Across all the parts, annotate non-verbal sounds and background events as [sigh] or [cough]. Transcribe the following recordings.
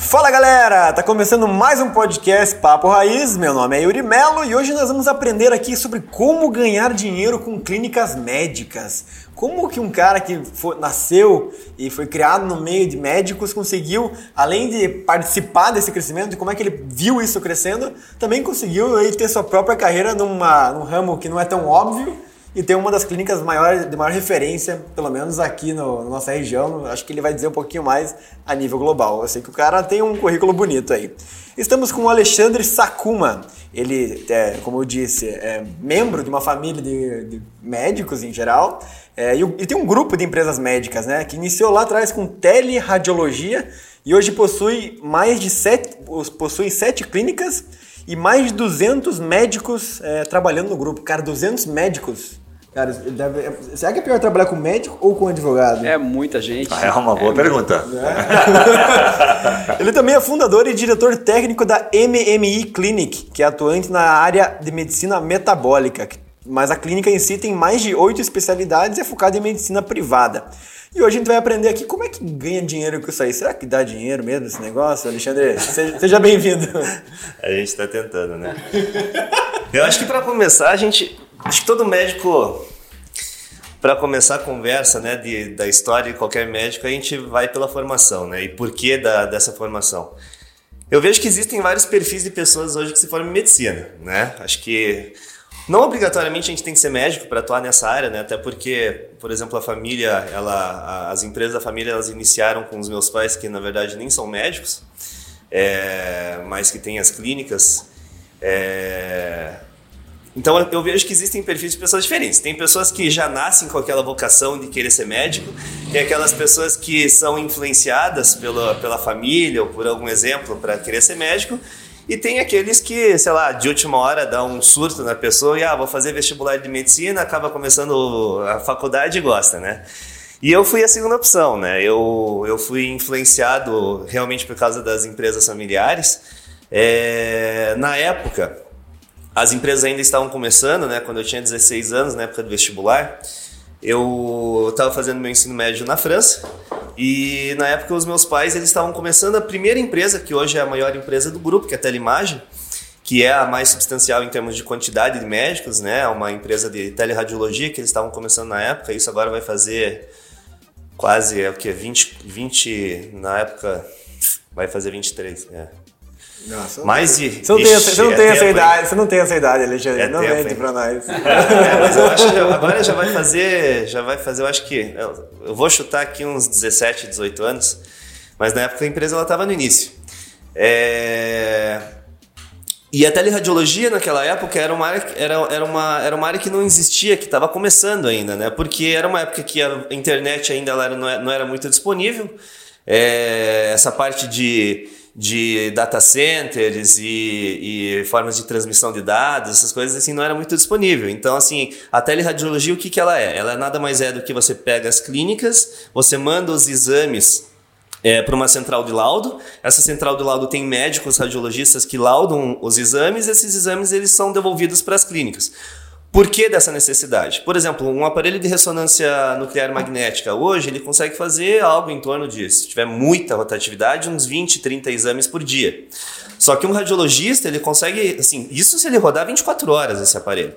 Fala galera, tá começando mais um podcast Papo Raiz. Meu nome é Yuri Melo e hoje nós vamos aprender aqui sobre como ganhar dinheiro com clínicas médicas. Como que um cara que foi, nasceu e foi criado no meio de médicos conseguiu, além de participar desse crescimento, como é que ele viu isso crescendo, também conseguiu aí, ter sua própria carreira numa, num ramo que não é tão óbvio e tem uma das clínicas maiores, de maior referência, pelo menos aqui no, na nossa região. Acho que ele vai dizer um pouquinho mais a nível global. Eu sei que o cara tem um currículo bonito aí. Estamos com o Alexandre Sakuma. Ele, é, como eu disse, é membro de uma família de, de médicos em geral. É, e, e, tem um grupo de empresas médicas, né? Que iniciou lá atrás com teleradiologia e hoje possui mais de sete, possui sete clínicas e mais de 200 médicos é, trabalhando no grupo. Cara, 200 médicos. Cara, deve... será que é pior trabalhar com médico ou com advogado? É muita gente. Ah, é uma boa é pergunta. É. [laughs] Ele também é fundador e diretor técnico da MMI Clinic, que é atuante na área de medicina metabólica. Mas a clínica em si tem mais de oito especialidades e é focada em medicina privada. E hoje a gente vai aprender aqui como é que ganha dinheiro com isso aí. Será que dá dinheiro mesmo esse negócio? Alexandre, seja bem-vindo. [laughs] A gente está tentando, né? Eu acho que para começar, a gente. Acho que todo médico, para começar a conversa né, de, da história de qualquer médico, a gente vai pela formação, né? E por que da, dessa formação? Eu vejo que existem vários perfis de pessoas hoje que se formam em medicina, né? Acho que não obrigatoriamente a gente tem que ser médico para atuar nessa área, né? Até porque, por exemplo, a família, ela, as empresas da família, elas iniciaram com os meus pais que na verdade nem são médicos, é, mas que têm as clínicas. É, então eu vejo que existem perfis de pessoas diferentes. Tem pessoas que já nascem com aquela vocação de querer ser médico, tem aquelas pessoas que são influenciadas pela, pela família ou por algum exemplo para querer ser médico, e tem aqueles que, sei lá, de última hora dá um surto na pessoa e, ah, vou fazer vestibular de medicina, acaba começando a faculdade e gosta, né? E eu fui a segunda opção, né? Eu, eu fui influenciado realmente por causa das empresas familiares. É, na época, as empresas ainda estavam começando, né? Quando eu tinha 16 anos, na época do vestibular, eu estava fazendo meu ensino médio na França e na época os meus pais eles estavam começando a primeira empresa, que hoje é a maior empresa do grupo, que é a Telemagem, que é a mais substancial em termos de quantidade de médicos, né? Uma empresa de teleradiologia que eles estavam começando na época. Isso agora vai fazer quase é o que 20 20 na época vai fazer 23, é. Nossa, mais de. Você não tem, essa, você não tem é essa idade, você não tem essa idade, Alexandre. É não tempo, mente pra nós. [laughs] É, mas eu acho que agora já vai fazer. Já vai fazer, eu acho que. Eu vou chutar aqui uns 17, 18 anos. Mas na época a empresa ela estava no início. É, e a teleradiologia naquela época era uma área, era, era uma, era uma área que não existia, que estava começando ainda, né? Porque era uma época que a internet ainda era, não era muito disponível. É, essa parte de de data centers e, e, formas de transmissão de dados, essas coisas assim, não era muito disponível. Então, assim, a teleradiologia, o que, que ela é? Ela nada mais é do que você pega as clínicas, você manda os exames é, para uma central de laudo. Essa central de laudo tem médicos radiologistas que laudam os exames, esses exames eles são devolvidos para as clínicas. Por que dessa necessidade? Por exemplo, um aparelho de ressonância nuclear magnética, hoje ele consegue fazer algo em torno de, se tiver muita rotatividade, uns 20, 30 exames por dia. Só que um radiologista, ele consegue, assim, isso se ele rodar 24 horas esse aparelho.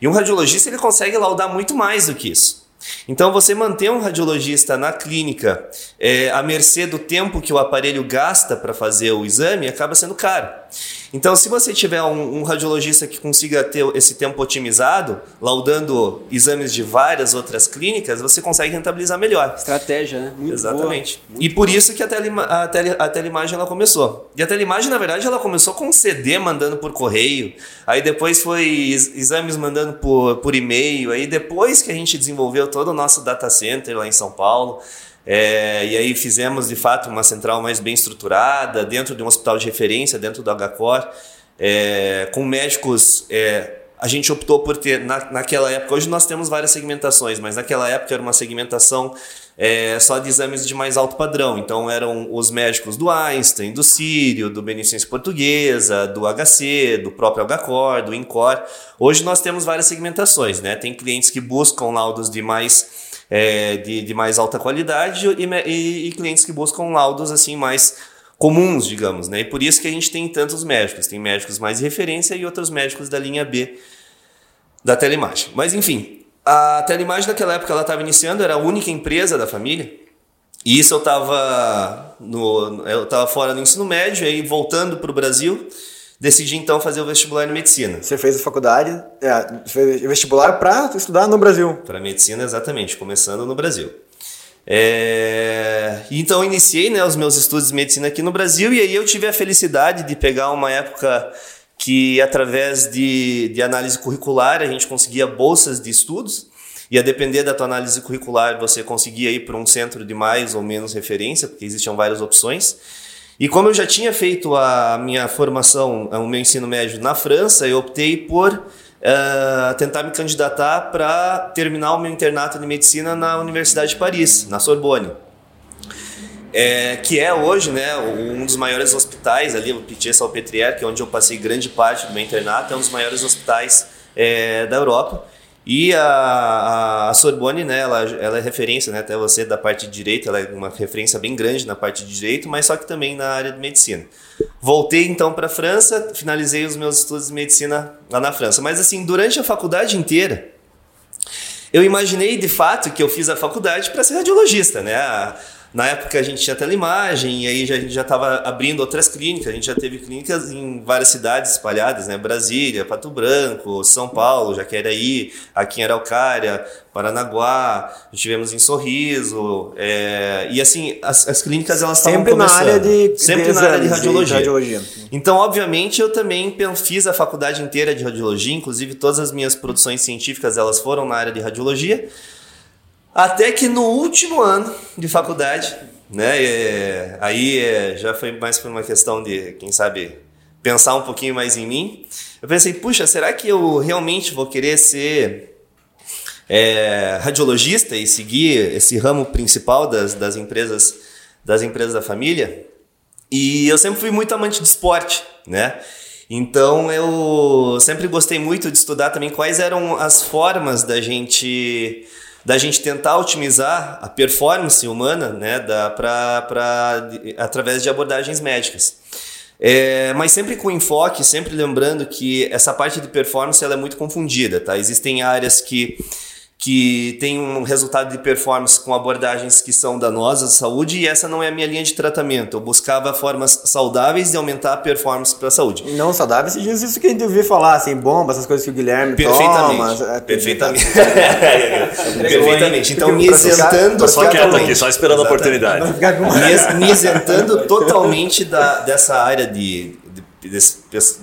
E um radiologista, ele consegue laudar muito mais do que isso. Então, você manter um radiologista na clínica é, à mercê do tempo que o aparelho gasta para fazer o exame acaba sendo caro. Então, se você tiver um, um, radiologista que consiga ter esse tempo otimizado, laudando exames de várias outras clínicas, você consegue rentabilizar melhor. Estratégia, né? Muito Exatamente. Boa, e por isso que a, telema a, tele a telemagem ela começou. E a telemagem, na verdade, ela começou com um CD mandando por correio, aí depois foi exames mandando por, por e-mail, aí depois que a gente desenvolveu todo o nosso data center lá em São Paulo, é, e aí fizemos de fato uma central mais bem estruturada, dentro de um hospital de referência, dentro do HCOR, é, com médicos. É, a gente optou por ter, na, naquela época, hoje nós temos várias segmentações, mas naquela época era uma segmentação é, só de exames de mais alto padrão. Então eram os médicos do Einstein, do Sírio, do Beneficência Portuguesa, do HC, do próprio HCOR, do INCOR. Hoje nós temos várias segmentações, né? Tem clientes que buscam laudos de mais é, de, de, mais alta qualidade e, e, e, clientes que buscam laudos assim mais comuns, digamos, né? E por isso que a gente tem tantos médicos, tem médicos mais de referência e outros médicos da linha B da telemagem. Mas enfim, a Telemagem naquela época ela estava iniciando, era a única empresa da família. E isso eu estava no eu tava fora do ensino médio, aí voltando para o Brasil, decidi então fazer o vestibular em medicina. Você fez a faculdade, é, fez vestibular para estudar no Brasil? Para medicina, exatamente, começando no Brasil. É... Então iniciei né, os meus estudos de medicina aqui no Brasil e aí eu tive a felicidade de pegar uma época que através de, de análise curricular a gente conseguia bolsas de estudos e a depender da tua análise curricular você conseguia ir para um centro de mais ou menos referência, porque existiam várias opções. E como eu já tinha feito a minha formação, o meu ensino médio na França, eu optei por uh, tentar me candidatar para terminar o meu internato de medicina na Universidade de Paris, na Sorbonne é, que é hoje né, um dos maiores hospitais ali, o Pitié-Salpêtrière, que é onde eu passei grande parte do meu internato, é um dos maiores hospitais é, da Europa. E a, a, Sorbonne, né, ela, ela é referência, né, até você da parte de direito, ela é uma referência bem grande na parte de direito, mas só que também na área de medicina. Voltei então para a França, finalizei os meus estudos de medicina lá na França. Mas assim, durante a faculdade inteira, eu imaginei de fato que eu fiz a faculdade para ser radiologista, né? Na época a gente tinha telemagem e aí a gente já estava abrindo outras clínicas. A gente já teve clínicas em várias cidades espalhadas, né? Brasília, Pato Branco, São Paulo, Jaqueiraí, aqui em Araucária, Paranaguá, tivemos em Sorriso. É, e assim, as, as clínicas elas estavam Sempre na área de Sempre de na área de radiologia. radiologia. Então, obviamente, eu também fiz a faculdade inteira de radiologia, inclusive todas as minhas produções científicas elas foram na área de radiologia. Até que no último ano de faculdade, né? É, aí é, já foi mais por uma questão de, quem sabe, pensar um pouquinho mais em mim. Eu pensei, puxa, será que eu realmente vou querer ser é, radiologista e seguir esse ramo principal das, das empresas das empresas da família? E eu sempre fui muito amante de esporte, né? Então eu sempre gostei muito de estudar também quais eram as formas da gente da gente tentar otimizar a performance humana né, da, através de abordagens médicas. É, mas sempre com enfoque, sempre lembrando que essa parte de performance ela é muito confundida. Tá? Existem áreas que que tem um resultado de performance com abordagens que são danosas à saúde e essa não é a minha linha de tratamento. Eu buscava formas saudáveis de aumentar a performance para a saúde. Não saudáveis, diz isso que a gente ouviu falar, assim, bomba, essas coisas que o Guilherme Perfeitamente. toma. Perfeitamente. [laughs] Perfeitamente. Então, me isentando... Só quieto aqui, só esperando a oportunidade. Me, me isentando totalmente da, dessa área de, de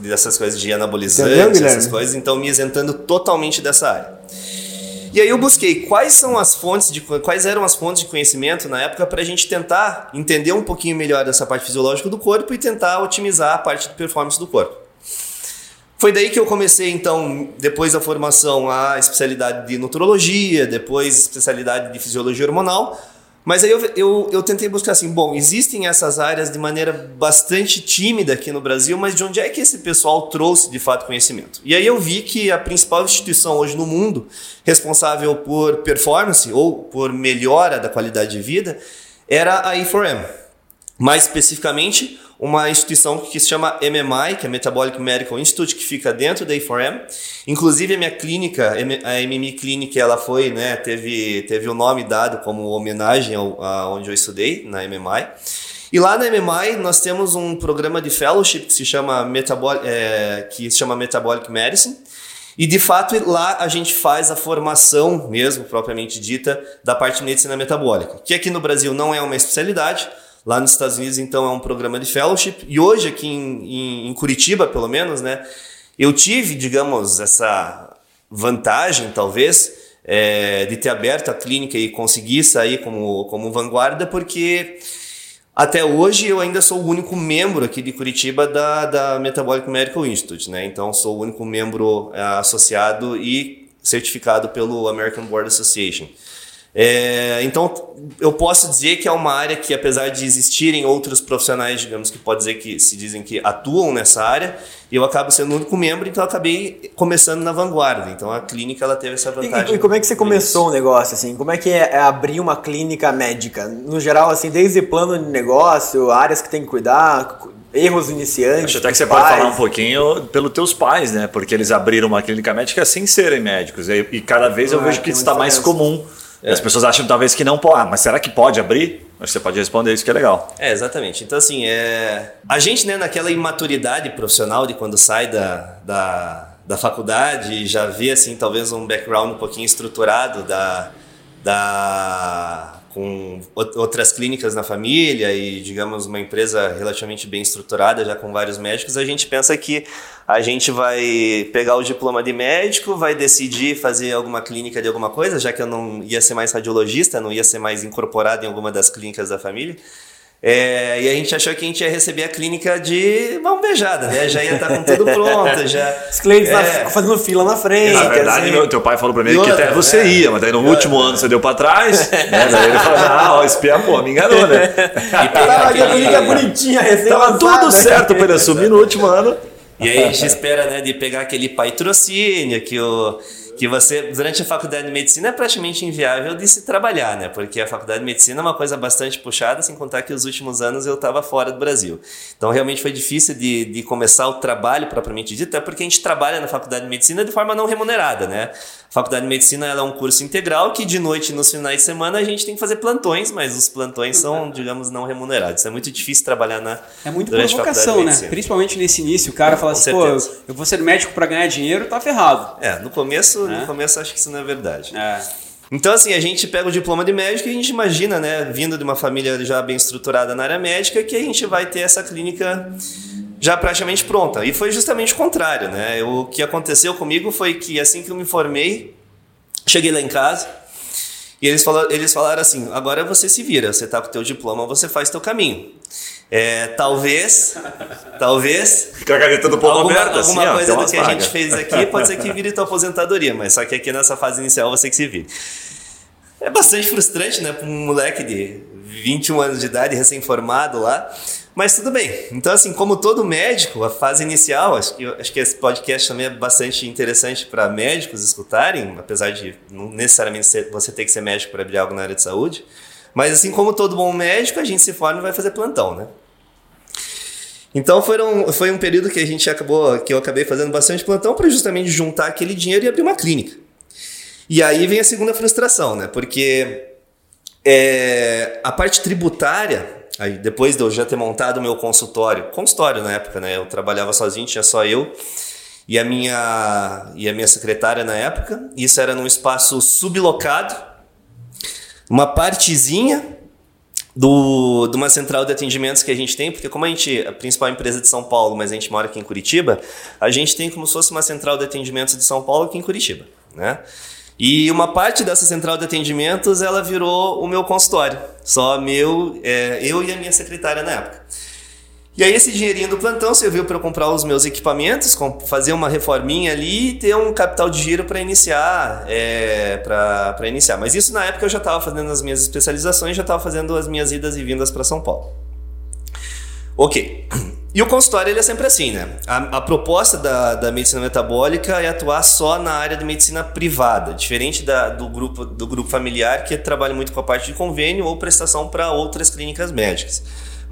dessas coisas de anabolizantes, essas coisas, então me isentando totalmente dessa área. E aí eu busquei quais são as fontes de quais eram as fontes de conhecimento na época para a gente tentar entender um pouquinho melhor dessa parte fisiológica do corpo e tentar otimizar a parte de performance do corpo. Foi daí que eu comecei, então, depois da formação, a especialidade de nutrologia, depois especialidade de fisiologia hormonal, mas aí eu, eu, eu, tentei buscar assim, bom, existem essas áreas de maneira bastante tímida aqui no Brasil, mas de onde é que esse pessoal trouxe de fato conhecimento? E aí eu vi que a principal instituição hoje no mundo responsável por performance ou por melhora da qualidade de vida era a E4M. Mais especificamente, uma instituição que se chama MMI, que é Metabolic Medical Institute, que fica dentro da A4M. Inclusive a minha clínica, a MMI Clinic, ela foi, né, teve, teve o nome dado como homenagem ao, a onde eu estudei, na MMI. E lá na MMI nós temos um programa de fellowship que se chama Metabolic, é, que se chama Metabolic Medicine. E de fato lá a gente faz a formação mesmo, propriamente dita, da parte de medicina metabólica, que aqui no Brasil não é uma especialidade, Lá nos Estados Unidos, então, é um programa de fellowship. E hoje, aqui em, em, Curitiba, pelo menos, né, eu tive, digamos, essa vantagem, talvez, é, de ter aberto a clínica e conseguir sair como, como vanguarda, porque até hoje eu ainda sou o único membro aqui de Curitiba da, da Metabolic Medical Institute, né? Então sou o único membro é, associado e certificado pelo American Board Association. É, então, eu posso dizer que é uma área que, apesar de existirem outros profissionais, digamos, que pode dizer que se dizem que atuam nessa área, eu acabo sendo o único membro, então eu acabei começando na vanguarda. Então, a clínica ela teve essa vantagem. E, e como é que você começou o negócio, assim? Como é que é, é abrir uma clínica médica? No geral, assim, desde plano de negócio, áreas que tem que cuidar, erros iniciantes. Acho até que você pais. pode falar um pouquinho pelos teus pais, né? Porque eles abriram uma clínica médica sem serem médicos. E, e cada vez eu ah, vejo que isso está mais comum é. As pessoas acham talvez que não pode. Ah, mas será que pode abrir? Acho que você pode responder isso que é legal. É, exatamente. Então, assim, é... a gente, né, naquela imaturidade profissional de quando sai da, da, da faculdade, já vê, assim, talvez um background um pouquinho estruturado da, da com outras clínicas na família e, digamos, uma empresa relativamente bem estruturada, já com vários médicos, a gente pensa que a gente vai pegar o diploma de médico, vai decidir fazer alguma clínica de alguma coisa, já que eu não ia ser mais radiologista, não ia ser mais incorporado em alguma das clínicas da família. É, e a gente achou que a gente ia receber a clínica de mão beijada, né? Já ia estar com tudo pronto, já. Os clientes é, fazendo fila na frente. Na verdade, assim. meu, teu pai falou pra mim que até você é, ia, mas daí no último ano você deu pra trás, [laughs] né? Daí ele falou, ah, ó, espia, pô, me enganou, né? E tava a clínica bonitinha, recém Tava tudo né? certo pra ele assumir no último ano. E aí a gente espera, né, de pegar aquele patrocínio que o que você, durante a faculdade de medicina, é praticamente inviável de se trabalhar, né? Porque a faculdade de medicina é uma coisa bastante puxada, sem contar que os últimos anos eu estava fora do Brasil. Então, realmente foi difícil de, de começar o trabalho propriamente dito, até porque a gente trabalha na faculdade de medicina de forma não remunerada, né? A faculdade de medicina é um curso integral que de noite, nos finais de semana, a gente tem que fazer plantões, mas os plantões são, [laughs] digamos, não remunerados. É muito difícil trabalhar na. É muito provocação, né? Principalmente nesse início, o cara fala assim, pô, eu vou ser médico para ganhar dinheiro, tá ferrado. É, no começo no começo acho que isso não é verdade. É. Então, assim, a gente pega o diploma de médico e a gente imagina, né, vindo de uma família já bem estruturada na área médica, que a gente vai ter essa clínica já praticamente pronta. E foi justamente o contrário, né? O que aconteceu comigo foi que assim que eu me formei, cheguei lá em casa e eles falaram, eles falaram assim: agora você se vira, você tá com o teu diploma, você faz teu caminho. É, talvez, talvez. Fica a caneta do povo alguma, aberta, alguma assim, coisa ó, do que a gente fez aqui pode ser que vire tua aposentadoria, mas só que aqui nessa fase inicial você que se vire. É bastante frustrante, né, para um moleque de 21 anos de idade, recém-formado lá. Mas tudo bem. Então, assim, como todo médico, a fase inicial, acho que, acho que esse podcast também é bastante interessante para médicos escutarem, apesar de não necessariamente ser, você ter que ser médico para abrir algo na área de saúde. Mas, assim como todo bom médico, a gente se forma e vai fazer plantão, né? Então foram, foi um período que a gente acabou, que eu acabei fazendo bastante plantão para justamente juntar aquele dinheiro e abrir uma clínica. E aí vem a segunda frustração, né? Porque é, a parte tributária, aí depois de eu já ter montado o meu consultório, consultório na época, né? Eu trabalhava sozinho, tinha só eu e a minha e a minha secretária na época. Isso era num espaço sublocado, uma partezinha do, de uma central de atendimentos que a gente tem, porque como a gente, a principal empresa de São Paulo, mas a gente mora aqui em Curitiba, a gente tem como se fosse uma central de atendimentos de São Paulo aqui em Curitiba, né? E uma parte dessa central de atendimentos, ela virou o meu consultório. Só meu, é, eu e a minha secretária na época. E aí esse dinheirinho do plantão serviu para eu comprar os meus equipamentos, fazer uma reforminha ali e ter um capital de giro para iniciar, é, para iniciar. Mas isso na época eu já estava fazendo as minhas especializações, já estava fazendo as minhas idas e vindas para São Paulo. Ok. E o consultório ele é sempre assim, né? A, a, proposta da, da medicina metabólica é atuar só na área de medicina privada, diferente da, do, grupo, do grupo familiar que trabalha muito com a parte de convênio ou prestação para outras clínicas médicas.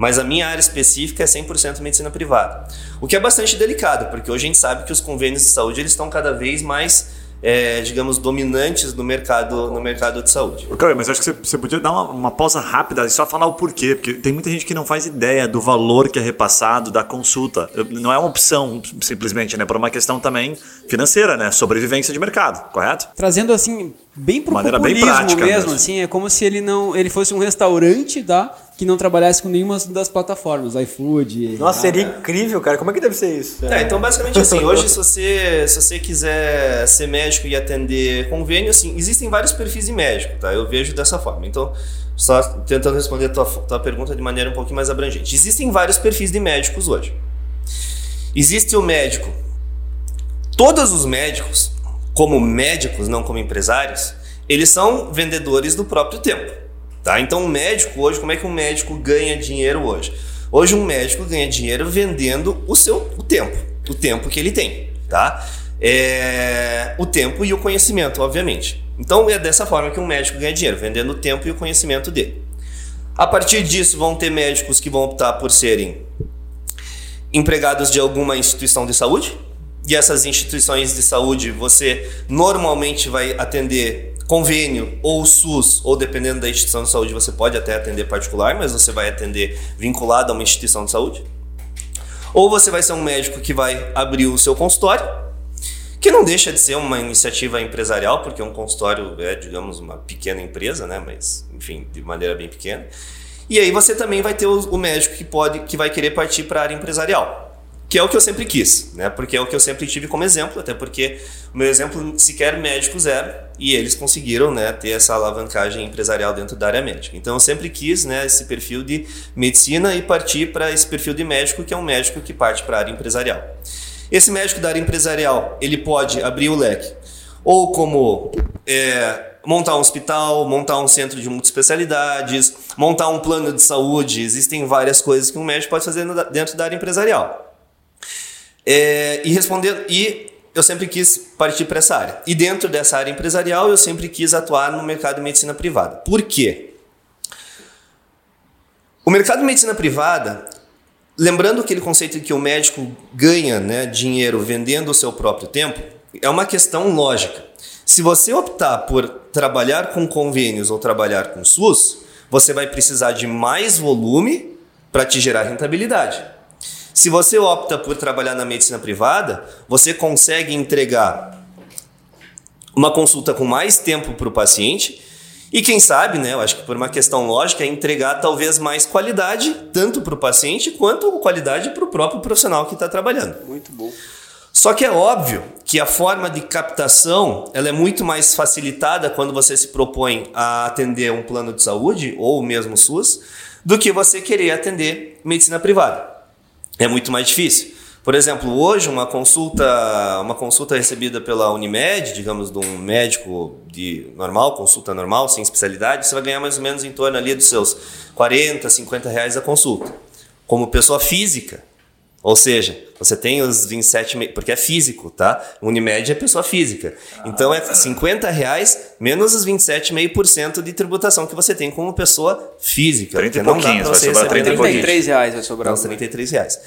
Mas a minha área específica é 100% medicina privada. O que é bastante delicado, porque hoje a gente sabe que os convênios de saúde eles estão cada vez mais é, digamos, dominantes no mercado, no mercado de saúde. Okay, mas acho que você, você podia dar uma, uma, pausa rápida e só falar o porquê, porque tem muita gente que não faz ideia do valor que é repassado da consulta. Não é uma opção, simplesmente, né? Por uma questão também financeira, né? Sobrevivência de mercado, correto? Trazendo assim, bem pro Maneira populismo bem prática mesmo, mesmo, assim, é como se ele não ele fosse um restaurante da que não trabalhasse com nenhuma das plataformas, iFood. Nossa, seria incrível, cara. Como é que deve ser isso? É, então basicamente assim, [laughs] hoje se você, se você quiser ser médico e atender convênio, assim, existem vários perfis de médico, tá? Eu vejo dessa forma. Então, só tentando responder a tua, tua pergunta de maneira um pouquinho mais abrangente. Existem vários perfis de médicos hoje. Existe o médico. Todos os médicos, como médicos, não como empresários, eles são vendedores do próprio tempo. Tá? Então, o médico hoje, como é que um médico ganha dinheiro hoje? Hoje, um médico ganha dinheiro vendendo o seu o tempo, o tempo que ele tem. Tá? É, o tempo e o conhecimento, obviamente. Então, é dessa forma que um médico ganha dinheiro, vendendo o tempo e o conhecimento dele. A partir disso, vão ter médicos que vão optar por serem empregados de alguma instituição de saúde, e essas instituições de saúde você normalmente vai atender convênio ou SUS, ou dependendo da instituição de saúde, você pode até atender particular, mas você vai atender vinculado a uma instituição de saúde. Ou você vai ser um médico que vai abrir o seu consultório, que não deixa de ser uma iniciativa empresarial, porque um consultório é, digamos, uma pequena empresa, né? Mas, enfim, de maneira bem pequena. E aí você também vai ter o, médico que pode, que vai querer partir para a área empresarial que é o que eu sempre quis, né? Porque é o que eu sempre tive como exemplo, até porque o meu exemplo sequer médico zero e eles conseguiram, né, ter essa alavancagem empresarial dentro da área médica. Então eu sempre quis, né, esse perfil de medicina e partir para esse perfil de médico que é um médico que parte para a área empresarial. Esse médico da área empresarial ele pode abrir o leque ou como é, montar um hospital, montar um centro de multiespecialidades, montar um plano de saúde. Existem várias coisas que um médico pode fazer dentro da área empresarial. É, e responder e eu sempre quis partir para essa área. E dentro dessa área empresarial, eu sempre quis atuar no mercado de medicina privada. Por quê? O mercado de medicina privada, lembrando aquele conceito de que o médico ganha né, dinheiro vendendo o seu próprio tempo, é uma questão lógica. Se você optar por trabalhar com convênios ou trabalhar com SUS, você vai precisar de mais volume para te gerar rentabilidade. Se você opta por trabalhar na medicina privada, você consegue entregar uma consulta com mais tempo para o paciente e quem sabe, né, eu acho que por uma questão lógica, é entregar talvez mais qualidade tanto para o paciente quanto qualidade para o próprio profissional que está trabalhando. Muito bom. Só que é óbvio que a forma de captação ela é muito mais facilitada quando você se propõe a atender um plano de saúde ou mesmo SUS do que você querer atender medicina privada é muito mais difícil. Por exemplo, hoje uma consulta, uma consulta recebida pela Unimed, digamos, de um médico de normal, consulta normal, sem especialidade, você vai ganhar mais ou menos em torno ali dos seus 40, 50 reais a consulta. Como pessoa física, ou seja, você tem os 27, porque é físico, tá? Unimed é pessoa física. Então é 50 reais menos os 27,5% de tributação que você tem como pessoa física. 30 e pouquinhos, vai sobrar 30 e 33 reais vai sobrar. Não, 33 reais.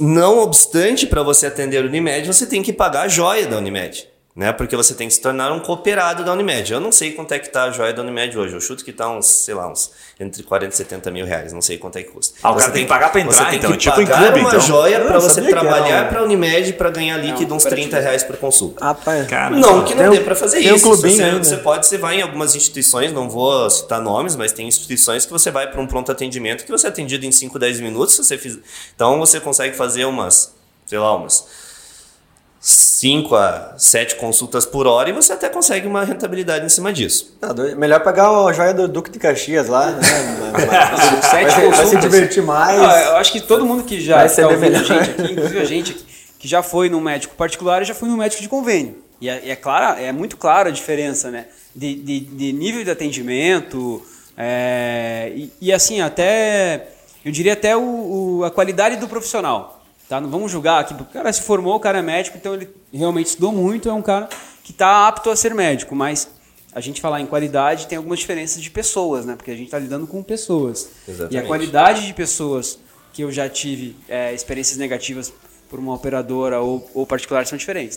Não obstante, para você atender a Unimed, você tem que pagar a joia da Unimed né? Porque você tem que se tornar um cooperado da Unimed. Eu não sei quanto é que tá a joia da Unimed hoje. Eu chuto que tá uns, sei lá, uns entre 40 e 70 mil reais. Não sei quanto é que custa. Ah, o cara tem que pagar para entrar, você então. Tem que tipo pagar em clube, uma então. joia para você que trabalhar para a Unimed para ganhar líquido uns 30 reais por consulta. Rapaz, Cara, Não que não Tem dê um- para fazer tem um isso. clubinho você, ainda. você pode, você vai em algumas instituições, não vou citar nomes, mas tem instituições que você vai para um pronto atendimento que você é atendido em 5, 10 minutos. Você fiz... Então você consegue fazer umas, sei lá, umas 5 a 7 consultas por hora e você até consegue uma rentabilidade em cima disso. tá melhor pegar a joia do Duque de Caxias lá, né? [laughs] Sete vai, se- vai se consultas. divertir mais. Ah, eu acho que todo mundo que já está ouvindo a gente aqui, inclusive a gente aqui, que já foi num médico particular e já foi num médico de convênio. E é, é clara, é muito clara a diferença, né? De, de, de nível de atendimento é, e, e, assim, até, eu diria até o, o- a qualidade do profissional. Tá? Não vamos julgar aqui, porque o cara se formou, o cara é médico, então ele realmente estudou muito, é um cara que está apto a ser médico, mas a gente falar em qualidade tem algumas diferenças de pessoas, né? Porque a gente está lidando com pessoas. E a Exatamente. qualidade de pessoas que eu já tive é, experiências negativas por uma operadora ou, ou particular são diferentes.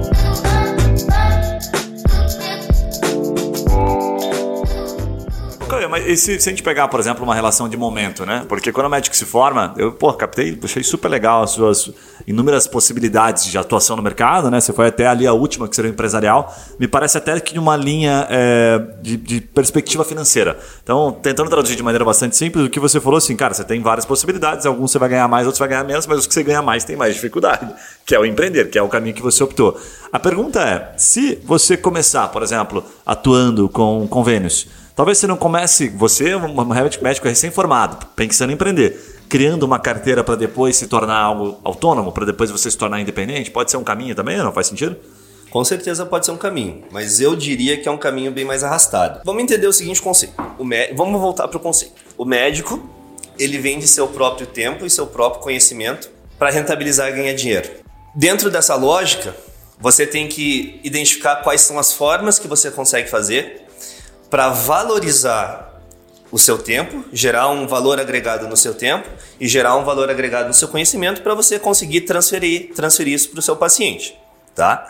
Mas e se, se a gente pegar, por exemplo, uma relação de momento, né? Porque quando o médico se forma, eu, pô, captei, achei super legal as suas inúmeras possibilidades de atuação no mercado, né? Você foi até ali a última, que seria o empresarial. Me parece até que numa linha é, de, de, perspectiva financeira. Então, tentando traduzir de maneira bastante simples, o que você falou assim, cara, você tem várias possibilidades, alguns você vai ganhar mais, outros vai ganhar menos, mas os que você ganha mais tem mais dificuldade, [laughs] que é o empreender, que é o caminho que você optou. A pergunta é, se você começar, por exemplo, atuando com convênios, talvez você não comece, você, um médico recém-formado, pensando em empreender criando uma carteira para depois se tornar algo autônomo, para depois você se tornar independente? Pode ser um caminho também, não faz sentido? Com certeza pode ser um caminho, mas eu diria que é um caminho bem mais arrastado. Vamos entender o seguinte conceito. O Vamos voltar para o conceito. O médico, ele vende seu próprio tempo e seu próprio conhecimento para rentabilizar e ganhar dinheiro. Dentro dessa lógica, você tem que identificar quais são as formas que você consegue fazer para valorizar o seu tempo, gerar um valor agregado no seu tempo e gerar um valor agregado no seu conhecimento para você conseguir transferir, transferir isso para o seu paciente, tá?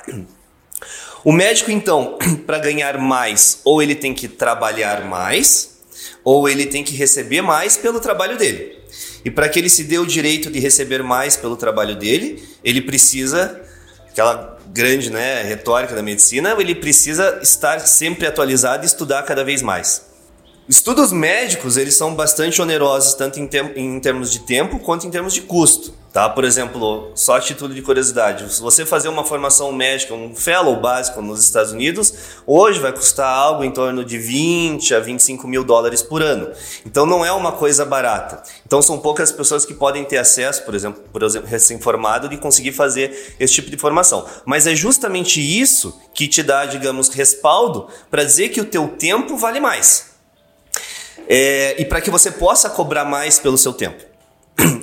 O médico, então, [clears throat] para ganhar mais, ou ele tem que trabalhar mais, ou ele tem que receber mais pelo trabalho dele. E para que ele se dê o direito de receber mais pelo trabalho dele, ele precisa, aquela grande né, retórica da medicina, ele precisa estar sempre atualizado e estudar cada vez mais. Estudos médicos, eles são bastante onerosos, tanto em, termos de tempo quanto em termos de custo. Tá? Por exemplo, só a título de curiosidade, se você fazer uma formação médica, um fellow básico nos Estados Unidos, hoje vai custar algo em torno de 20 a 25 mil dólares por ano. Então não é uma coisa barata. Então são poucas pessoas que podem ter acesso, por exemplo, por exemplo recém-formado, de conseguir fazer esse tipo de formação. Mas é justamente isso que te dá, digamos, respaldo para dizer que o teu tempo vale mais é, e para que você possa cobrar mais pelo seu tempo.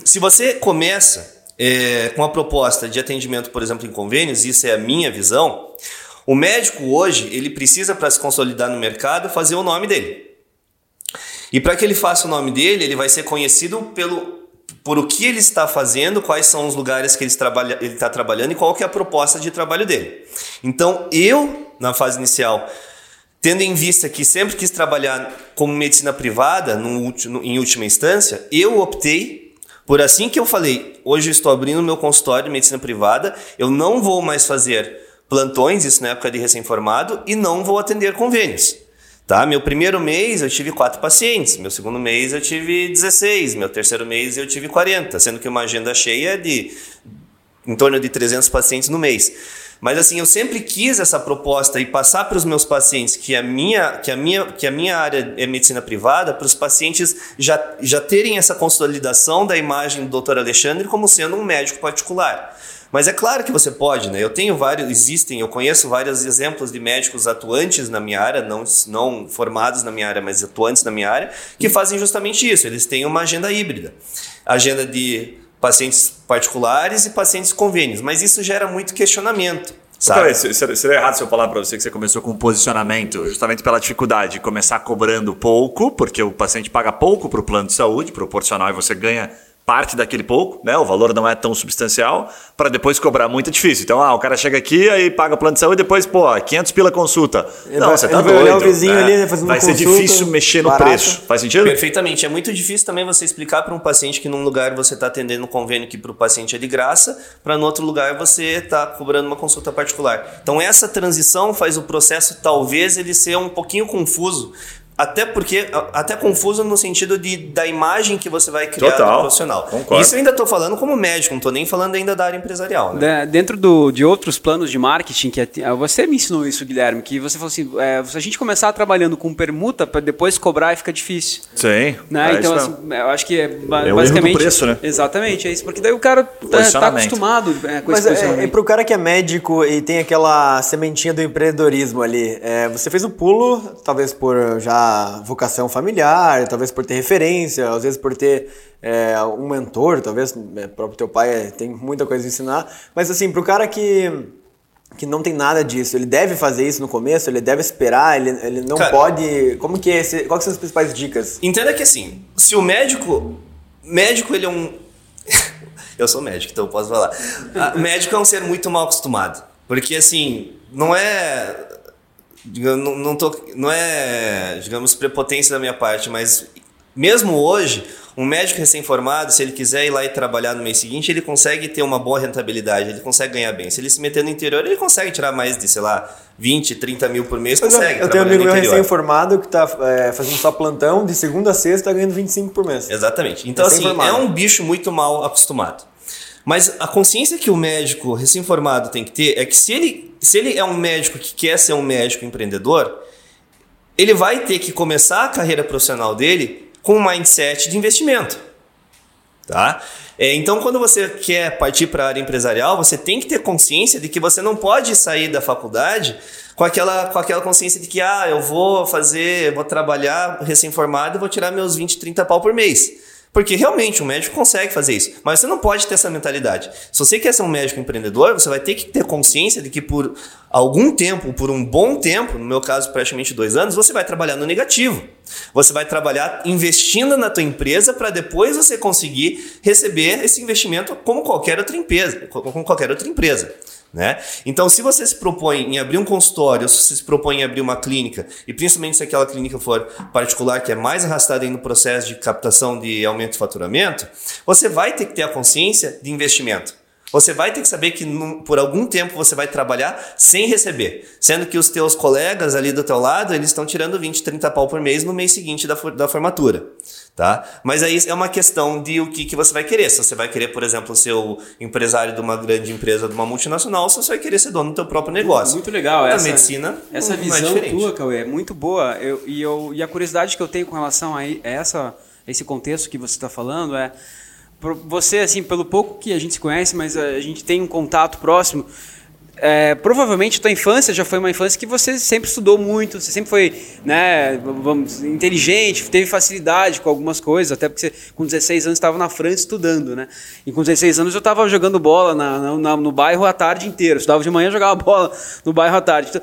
Se você começa é, com a proposta de atendimento, por exemplo, em convênios, isso é a minha visão, o médico hoje ele precisa para se consolidar no mercado fazer o nome dele. E para que ele faça o nome dele, ele vai ser conhecido pelo por o que ele está fazendo, quais são os lugares que ele está trabalhando e qual que é a proposta de trabalho dele. Então, eu, na fase inicial, Tendo em vista que sempre quis trabalhar como medicina privada, no, no, em última instância, eu optei por assim que eu falei, hoje eu estou abrindo meu consultório de medicina privada, eu não vou mais fazer plantões, isso na época de recém-formado, e não vou atender convênios. Tá? Meu primeiro mês eu tive quatro pacientes, meu segundo mês eu tive 16, meu terceiro mês eu tive 40, sendo que uma agenda cheia é de em torno de 300 pacientes no mês. Mas assim, eu sempre quis essa proposta e passar para os meus pacientes que a minha, que a minha, que a minha área é medicina privada, para os pacientes já, já terem essa consolidação da imagem do Dr. Alexandre como sendo um médico particular. Mas é claro que você pode, né? Eu tenho vários, existem, eu conheço vários exemplos de médicos atuantes na minha área, não, não formados na minha área, mas atuantes na minha área, que fazem justamente isso. Eles têm uma agenda híbrida. Agenda de pacientes particulares e pacientes convênios, mas isso gera muito questionamento. Sabe? Peraí, seria errado se eu falar para você que você começou com posicionamento, justamente pela dificuldade de começar cobrando pouco, porque o paciente paga pouco para o plano de saúde, proporcional, e você ganha parte daquele pouco, né? O valor não é tão substancial, para depois cobrar muito é difícil. Então, ah, o cara chega aqui, aí paga plano de saúde e depois, pô, 500 pila consulta. Ele não, vai, você tá doido. Vai, o vizinho né? ali fazendo vai ser difícil mexer no preço. Faz sentido? Perfeitamente. É muito difícil também você explicar para um paciente que num lugar você está atendendo um convênio que para o paciente é de graça, para no outro lugar você está cobrando uma consulta particular. Então, essa transição faz o processo talvez ele ser um pouquinho confuso, até porque, até confuso no sentido de, da imagem que você vai criar Total, no profissional. Concordo. Isso eu ainda estou falando como médico, não estou nem falando ainda da área empresarial. Né? dentro do, de outros planos de marketing, que é, você me ensinou isso, Guilherme, que você falou assim, é, se a gente começar trabalhando com permuta, para depois cobrar fica difícil. Sim. Né? É então, assim, eu acho que é, é basicamente... O preço, né? Exatamente, é isso, porque daí o cara está tá acostumado é, com Mas esse é, é para o cara que é médico e tem aquela sementinha do empreendedorismo ali, é, você fez o pulo, talvez por já vocação familiar, talvez por ter referência, às vezes por ter é, um mentor, talvez é, próprio teu pai é, tem muita coisa a ensinar, mas assim, para o cara que que não tem nada disso, ele deve fazer isso no começo, ele deve esperar, ele, ele não cara, pode. Como que é? Esse, quais são as principais dicas? Entenda que assim, se o médico. Médico, ele é um. [laughs] eu sou médico, então eu posso falar. O médico é um ser muito mal acostumado. Porque assim, não é não, não, tô, não é, digamos, prepotência da minha parte, mas mesmo hoje, um médico recém-formado, se ele quiser ir lá e trabalhar no mês seguinte, ele consegue ter uma boa rentabilidade, ele consegue ganhar bem. Se ele se meter no interior, ele consegue tirar mais de, sei lá, 20, 30 mil por mês, consegue. Eu tenho um amigo meu recém-formado que está é, fazendo só plantão, de segunda a sexta, tá ganhando 25 por mês. Exatamente. Então, assim, é um bicho muito mal acostumado. Mas a consciência que o médico recém-formado tem que ter é que se ele, se ele é um médico que quer ser um médico empreendedor, ele vai ter que começar a carreira profissional dele com um mindset de investimento. Tá? É, então, quando você quer partir para a área empresarial, você tem que ter consciência de que você não pode sair da faculdade com aquela, com aquela consciência de que ah, eu vou fazer, vou trabalhar recém-formado e vou tirar meus 20, 30 pau por mês. Porque realmente um médico consegue fazer isso, mas você não pode ter essa mentalidade. Se você quer ser um médico empreendedor, você vai ter que ter consciência de que por algum tempo, por um bom tempo, no meu caso praticamente dois anos, você vai trabalhar no negativo. Você vai trabalhar investindo na tua empresa para depois você conseguir receber esse investimento como qualquer outra empresa, como qualquer outra empresa. Né? Então, se você se propõe em abrir um consultório, se você se propõe em abrir uma clínica, e principalmente se aquela clínica for particular, que é mais arrastada no processo de captação de aumento de faturamento, você vai ter que ter a consciência de investimento. Você vai ter que saber que por algum tempo você vai trabalhar sem receber, sendo que os teus colegas ali do teu lado, eles estão tirando 20, 30 pau por mês no mês seguinte da, da formatura. Tá? Mas aí é uma questão de o que, que você vai querer. Se você vai querer, por exemplo, ser o empresário de uma grande empresa, de uma multinacional, ou se você vai querer ser dono do teu próprio negócio. Muito legal. Na essa, medicina, essa visão é tua, Cauê, é muito boa. Eu, e, eu, e a curiosidade que eu tenho com relação a essa, esse contexto que você está falando é você, assim, pelo pouco que a gente se conhece, mas a gente tem um contato próximo, é, provavelmente tua infância já foi uma infância que você sempre estudou muito, você sempre foi né, vamos, inteligente, teve facilidade com algumas coisas, até porque você com 16 anos estava na França estudando, né? E com 16 anos eu estava jogando bola na, na, no bairro a tarde inteira, estudava de manhã jogava [laughs] bola no bairro à tarde. Então,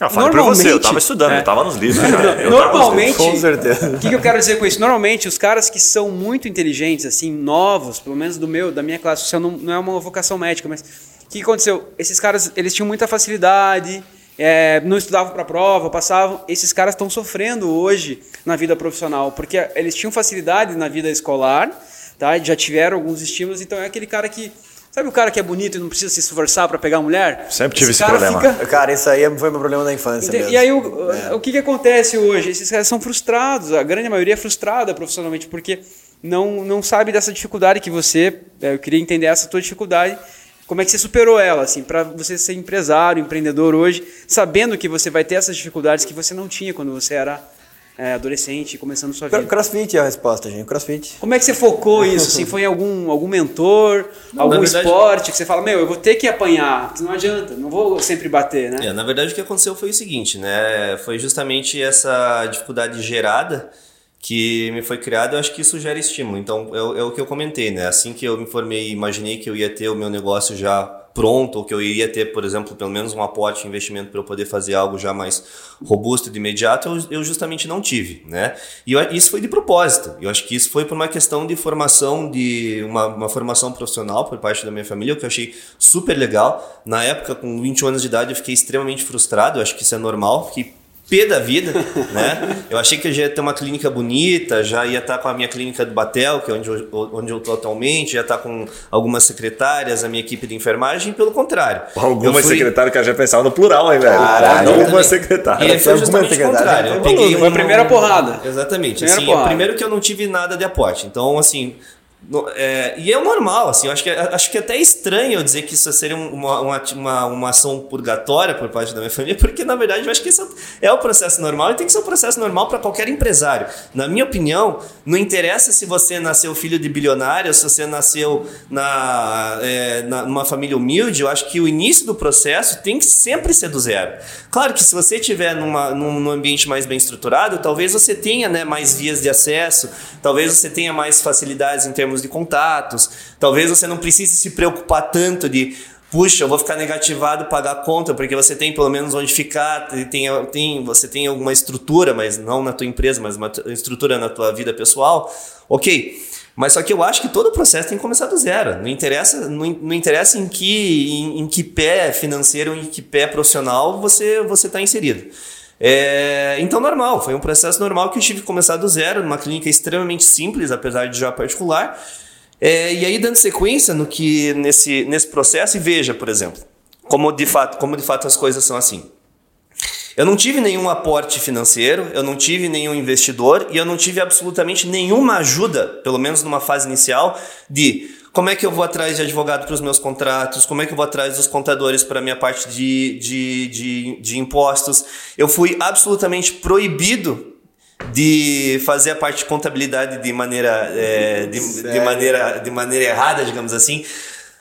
eu falo pra você, eu tava estudando, é, [laughs] eu tava nos livros. Eu normalmente, com certeza. O que, que eu quero dizer com isso? Normalmente, os caras que são muito inteligentes, assim, novos, pelo menos do meu, da minha classe social, não, não é uma vocação médica, mas o que aconteceu? Esses caras, eles tinham muita facilidade, é, não estudavam para prova, passavam. Esses caras estão sofrendo hoje na vida profissional, porque eles tinham facilidade na vida escolar, tá? já tiveram alguns estímulos, então é aquele cara que Sabe o cara que é bonito e não precisa se esforçar para pegar mulher? Sempre tive esse, esse problema. Fica... Cara, isso aí foi meu problema da infância. Mesmo. E aí o, é. o que, que acontece hoje? Esses caras são frustrados, a grande maioria é frustrada profissionalmente, porque não, não sabe dessa dificuldade que você. É, eu queria entender essa tua dificuldade como é que você superou ela, assim, para você ser empresário, empreendedor hoje, sabendo que você vai ter essas dificuldades que você não tinha quando você era é, adolescente, começando sua vida? Crossfit é a resposta, gente. Crossfit. Como é que você focou isso? Assim, foi em algum, algum mentor, não, algum verdade, esporte que você fala, meu, eu vou ter que apanhar, não adianta, não vou sempre bater, né? É, na verdade, o que aconteceu foi o seguinte, né? Foi justamente essa dificuldade gerada que me foi criado, eu acho que isso gera estímulo. Então, é, é, o que eu comentei, né? Assim que eu me formei, imaginei que eu ia ter o meu negócio já pronto, ou que eu iria ter, por exemplo, pelo menos um aporte de investimento para eu poder fazer algo já mais robusto de imediato, eu, eu justamente não tive, né? E eu, isso foi de propósito. Eu acho que isso foi por uma questão de formação, de uma, uma formação profissional por parte da minha família, o que eu achei super legal. Na época, com 21 anos de idade, eu fiquei extremamente frustrado, eu acho que isso é normal, fiquei pé da vida, [laughs] né? Eu achei que eu já ia ter uma clínica bonita, já ia estar com a minha clínica do Batel, que é onde eu, onde eu tô atualmente, já estar com algumas secretárias, a minha equipe de enfermagem, pelo contrário. Algumas fui... secretárias que eu já pensava no plural, hein, velho? Caralho, não uma secretária. E foi justamente o contrário. Eu peguei foi a primeira porrada. Exatamente. Primeira assim, porrada. primeiro que eu não tive nada de aporte. Então, assim, é, e é normal, assim, eu acho que, acho que é até estranho eu dizer que isso seria uma, uma, uma, uma, ação purgatória por parte da minha família, [laughs] porque na verdade eu acho que isso é o processo normal e tem que ser um processo normal para qualquer empresário. Na minha opinião, não interessa se você nasceu filho de bilionário, se você nasceu na, é, na, numa família humilde, eu acho que o início do processo tem que sempre ser do zero. Claro que se você estiver numa, num, num ambiente mais bem estruturado, talvez você tenha né, mais vias de acesso, talvez você tenha mais facilidades em termos termos de contatos. Talvez você não precise se preocupar tanto de puxa, eu vou ficar negativado pagar a conta, porque você tem pelo menos onde ficar, tem, tem, você tem alguma estrutura, mas não na tua empresa, mas uma estrutura na tua vida pessoal. Ok, Mas só que eu acho que todo o processo tem que começar do zero. Não interessa, não, não interessa em que, em, em, que pé financeiro, em que pé profissional você você está inserido. É, então, normal, foi um processo normal que eu tive que começar do zero, numa clínica extremamente simples, apesar de já particular. É, e aí, dando sequência no que nesse, nesse processo, e veja, por exemplo, como de fato, como de fato as coisas são assim. Eu não tive nenhum aporte financeiro, eu não tive nenhum investidor e eu não tive absolutamente nenhuma ajuda, pelo menos numa fase inicial, de como é que eu vou atrás de advogado para os meus contratos, como é que eu vou atrás dos contadores para a minha parte de, de, de, de impostos. Eu fui absolutamente proibido de fazer a parte de contabilidade de maneira, é, de, de, maneira, de maneira errada, digamos assim.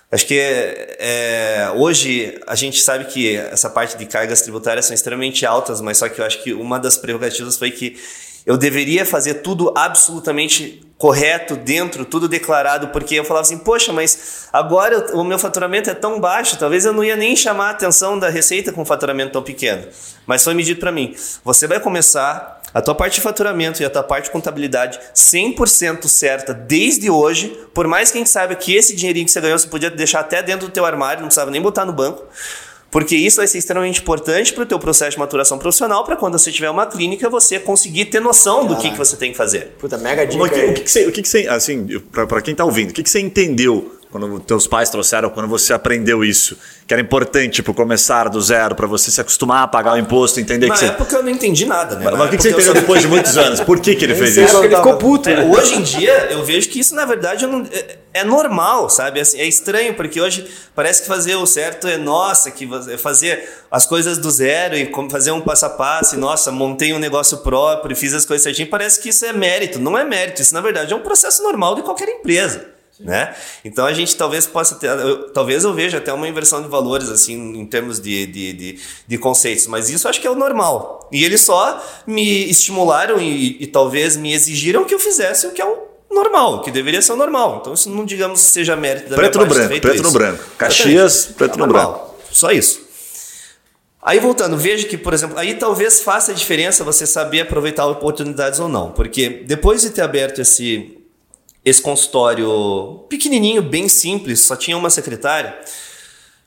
Acho que é, hoje a gente sabe que essa parte de cargas tributárias são extremamente altas, mas só que eu acho que uma das prerrogativas foi que eu deveria fazer tudo absolutamente correto dentro, tudo declarado, porque eu falava assim, poxa, mas agora o meu faturamento é tão baixo, talvez eu não ia nem chamar a atenção da receita com um faturamento tão pequeno. Mas foi medido para mim. Você vai começar a tua parte de faturamento e a tua parte de contabilidade 100% certa desde hoje, por mais que a gente saiba que esse dinheirinho que você ganhou você podia deixar até dentro do teu armário, não precisava nem botar no banco, porque isso vai ser extremamente importante para o teu processo de maturação profissional, para quando você tiver uma clínica, você conseguir ter noção do que, que você tem que fazer. Puta, mega dica. O que, o que, que você, o que, que você, assim, para quem está ouvindo, o que, que você entendeu quando teus pais trouxeram, quando você aprendeu isso? Que era importante, tipo, começar do zero para você se acostumar a pagar o imposto, entender Na que você. Na época eu não entendi nada, né? Mas o que, que você entendeu depois de muitos [laughs] anos? Por que, que ele fez isso? Ele ficou puto. É, hoje em dia, eu vejo que isso, na verdade, não, é, é, normal, sabe? Assim, é estranho, porque hoje parece que fazer o certo é nossa, que é fazer as coisas do zero e fazer um passo a passo, e nossa, montei um negócio próprio, fiz as coisas certinho, parece que isso é mérito. Não é mérito, isso, na verdade, é um processo normal de qualquer empresa. Né? Então a gente talvez possa ter, eu, talvez eu veja até uma inversão de valores assim em termos de, de, de, de, conceitos, mas isso acho que é o normal. E eles só me estimularam e, e talvez me exigiram que eu fizesse o que é o normal, o que deveria ser o normal. Então isso não digamos seja mérito da preto minha no branco, preto isso. no branco, Caxias, preto é no normal. branco, só isso. Aí voltando, veja que, por exemplo, aí talvez faça a diferença você saber aproveitar oportunidades ou não, porque depois de ter aberto esse esse consultório pequenininho, bem simples, só tinha uma secretária,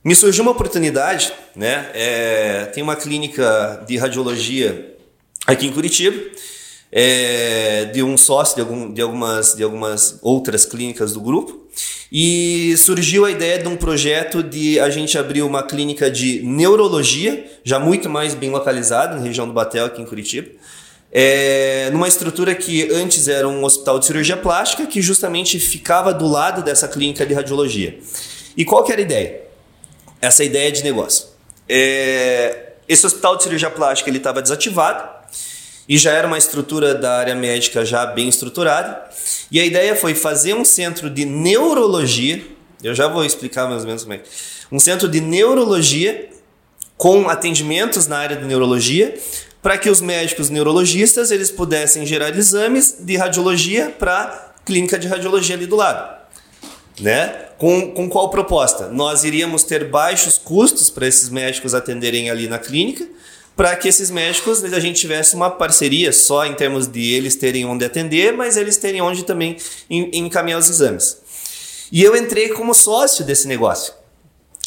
me surgiu uma oportunidade, né? É, tem uma clínica de radiologia aqui em Curitiba, é, de um sócio de, algum, de, algumas, de algumas outras clínicas do grupo, e surgiu a ideia de um projeto de a gente abrir uma clínica de neurologia, já muito mais bem localizada, na região do Batel, aqui em Curitiba é, numa estrutura que antes era um hospital de cirurgia plástica, que justamente ficava do lado dessa clínica de radiologia. E qual que era a ideia? Essa ideia de negócio. É, esse hospital de cirurgia plástica ele estava desativado e já era uma estrutura da área médica já bem estruturada. E a ideia foi fazer um centro de neurologia. Eu já vou explicar mais ou menos como é. Um centro de neurologia com atendimentos na área de neurologia, para que os médicos neurologistas eles pudessem gerar exames de radiologia para clínica de radiologia ali do lado. Né? Com, com qual proposta? Nós iríamos ter baixos custos para esses médicos atenderem ali na clínica, para que esses médicos a gente tivesse uma parceria só em termos de eles terem onde atender, mas eles terem onde também encaminhar os exames. E eu entrei como sócio desse negócio,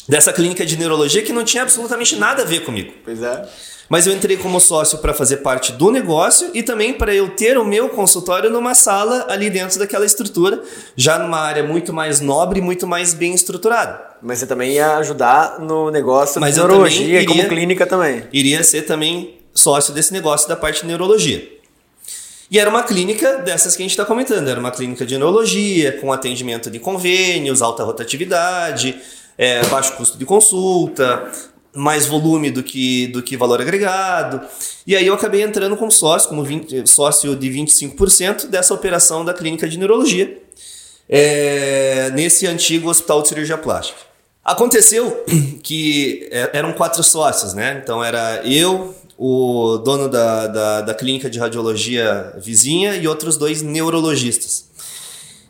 dessa clínica de neurologia que não tinha absolutamente nada a ver comigo. Pois é. Mas eu entrei como sócio para fazer parte do negócio e também para eu ter o meu consultório numa sala ali dentro daquela estrutura, já numa área muito mais nobre muito mais bem estruturada. Mas você também ia ajudar no negócio Mas de neurologia iria, como clínica também. Iria ser também sócio desse negócio da parte de neurologia. E era uma clínica dessas que a gente está comentando. Era uma clínica de neurologia, com atendimento de convênios, alta rotatividade, é, baixo custo de consulta, mais volume do que, do que valor agregado. E aí eu acabei entrando como sócio, como 20, sócio de 25% dessa operação da clínica de neurologia, é, nesse antigo hospital de cirurgia plástica. Aconteceu [clears throat] que é, eram quatro sócios, né? Então era eu, o dono da, da, da clínica de radiologia vizinha e outros dois neurologistas.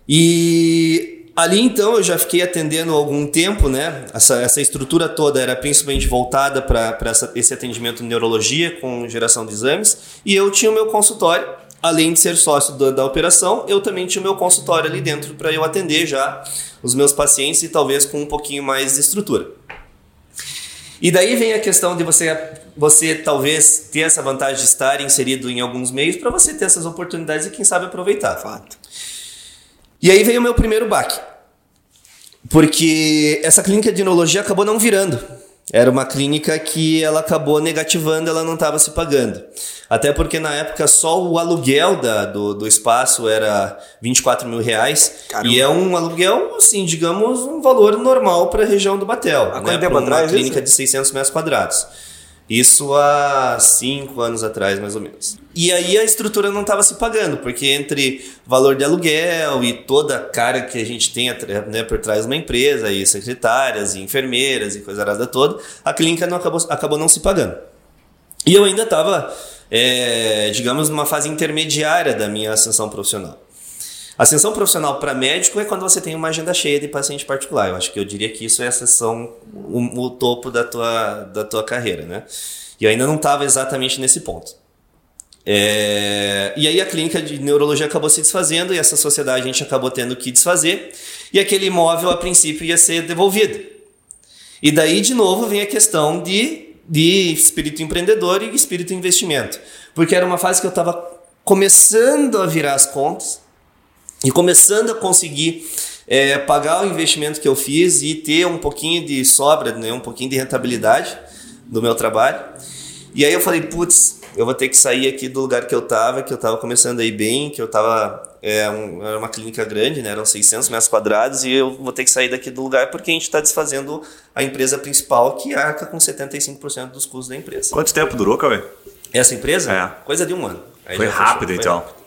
E Ali então eu já fiquei atendendo algum tempo, né? Essa, essa estrutura toda era principalmente voltada para esse atendimento de neurologia com geração de exames. E eu tinha o meu consultório além de ser sócio da, da operação, eu também tinha o meu consultório ali dentro para eu atender já os meus pacientes e talvez com um pouquinho mais de estrutura. E daí vem a questão de você, você talvez ter essa vantagem de estar inserido em alguns meios para você ter essas oportunidades e quem sabe aproveitar. Fato. E aí veio o meu primeiro baque. Porque essa clínica de neurologia acabou não virando. Era uma clínica que ela acabou negativando, ela não estava se pagando. Até porque na época só o aluguel da, do, do espaço era 24 mil reais. Caramba. E é um aluguel, assim, digamos, um valor normal para a região do Batel. Há né? Pra uma atrás clínica isso? de 600 metros quadrados. Isso há cinco anos atrás, mais ou menos. E aí a estrutura não estava se pagando, porque entre valor de aluguel e toda a cara que a gente tem né, por trás de uma empresa, e secretárias, e enfermeiras, e coisa arada toda, a clínica não acabou, acabou não se pagando. E eu ainda estava, digamos, numa fase intermediária da minha ascensão profissional. Ascensão profissional para médico é quando você tem uma agenda cheia de paciente particular. Eu acho que eu diria que isso é a ascensão, o, o topo da tua, da tua carreira, né? E eu ainda não estava exatamente nesse ponto. É, e aí a clínica de neurologia acabou se desfazendo e essa sociedade a gente acabou tendo que desfazer e aquele imóvel a princípio ia ser devolvido. E daí de novo vem a questão de, de espírito empreendedor e espírito investimento, porque era uma fase que eu estava começando a virar as contas e começando a conseguir é, pagar o investimento que eu fiz e ter um pouquinho de sobra, né, um pouquinho de rentabilidade do meu trabalho. E aí eu falei, putz, eu vou ter que sair aqui do lugar que eu estava, que eu estava começando aí bem, que eu estava é, um, era uma clínica grande, né, eram 600 metros quadrados, e eu vou ter que sair daqui do lugar porque a gente está desfazendo a empresa principal que arca com 75% dos custos da empresa. Quanto tempo durou, Cauê? Essa empresa? É. Coisa de um ano. Aí Foi fechou, rápido, foi então. rápido.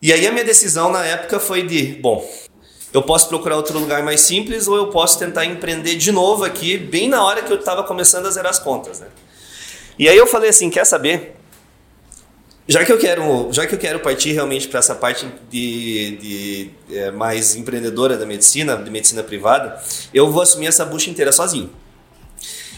E aí a minha decisão na época foi de, bom, eu posso procurar outro lugar mais simples ou eu posso tentar empreender de novo aqui, bem na hora que eu estava começando a zerar as contas, né? E aí eu falei assim, quer saber? Já que eu quero, já que eu quero partir realmente para essa parte de, de é, mais empreendedora da medicina, de medicina privada, eu vou assumir essa bucha inteira sozinho.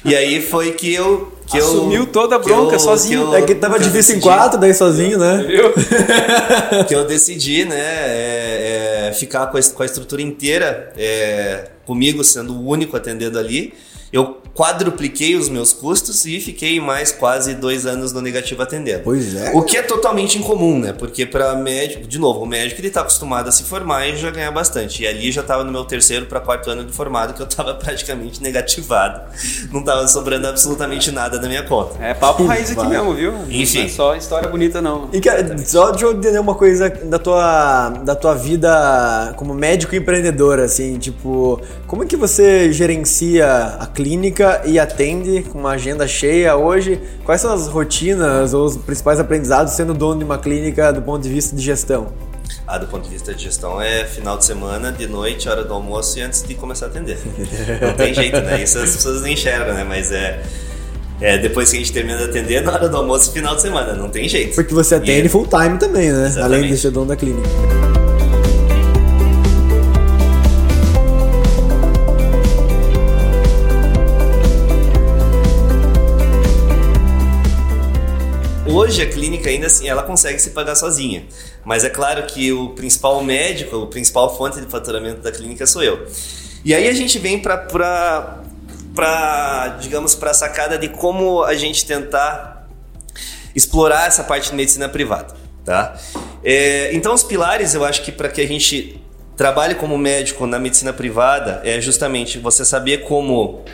E aí foi que eu que Assumiu eu, toda a bronca eu- sozinho. que eu- É que tava que eu difícil em quatro, daí sozinho, né? Viu? [laughs] que eu decidi, né, é, é, ficar com a, com a estrutura inteira é, comigo, sendo o único atendendo ali. Eu quadrupliquei os meus custos e fiquei mais quase dois anos no negativo atendendo. Pois é. O que é totalmente incomum, né? Porque para médico, de novo, o médico ele tá acostumado a se formar e já ganhar bastante. E ali já estava no meu terceiro para quarto ano de formado que eu estava [laughs] praticamente negativado. Não estava sobrando absolutamente nada da minha conta. É papo raiz aqui mesmo, viu? Enfim. Não é só história bonita, não. E cara, só deixa eu entender uma coisa da tua, da tua vida como médico empreendedor, assim, tipo, como é que você gerencia a clínica e atende com uma agenda cheia hoje? Quais são as rotinas ou os principais aprendizados sendo dono de uma clínica do ponto de vista de gestão? Ah, do ponto de vista de gestão, é final de semana, de noite, hora do almoço e antes de começar a atender. [laughs] Não tem jeito, né? Isso as pessoas não enxergam, né? Mas é, é depois que a gente termina de atender, na hora do almoço, final de semana. Não tem jeito. Porque você atende E- full time também, né? Exatamente. Além de ser dono da clínica. Hoje a clínica ainda assim, ela consegue se pagar sozinha. Mas é claro que o principal médico, o principal fonte de faturamento da clínica sou eu. E aí a gente vem para para digamos para a sacada de como a gente tentar explorar essa parte de medicina privada, tá? É, então os pilares, eu acho que para que a gente trabalhe como médico na medicina privada é justamente você saber como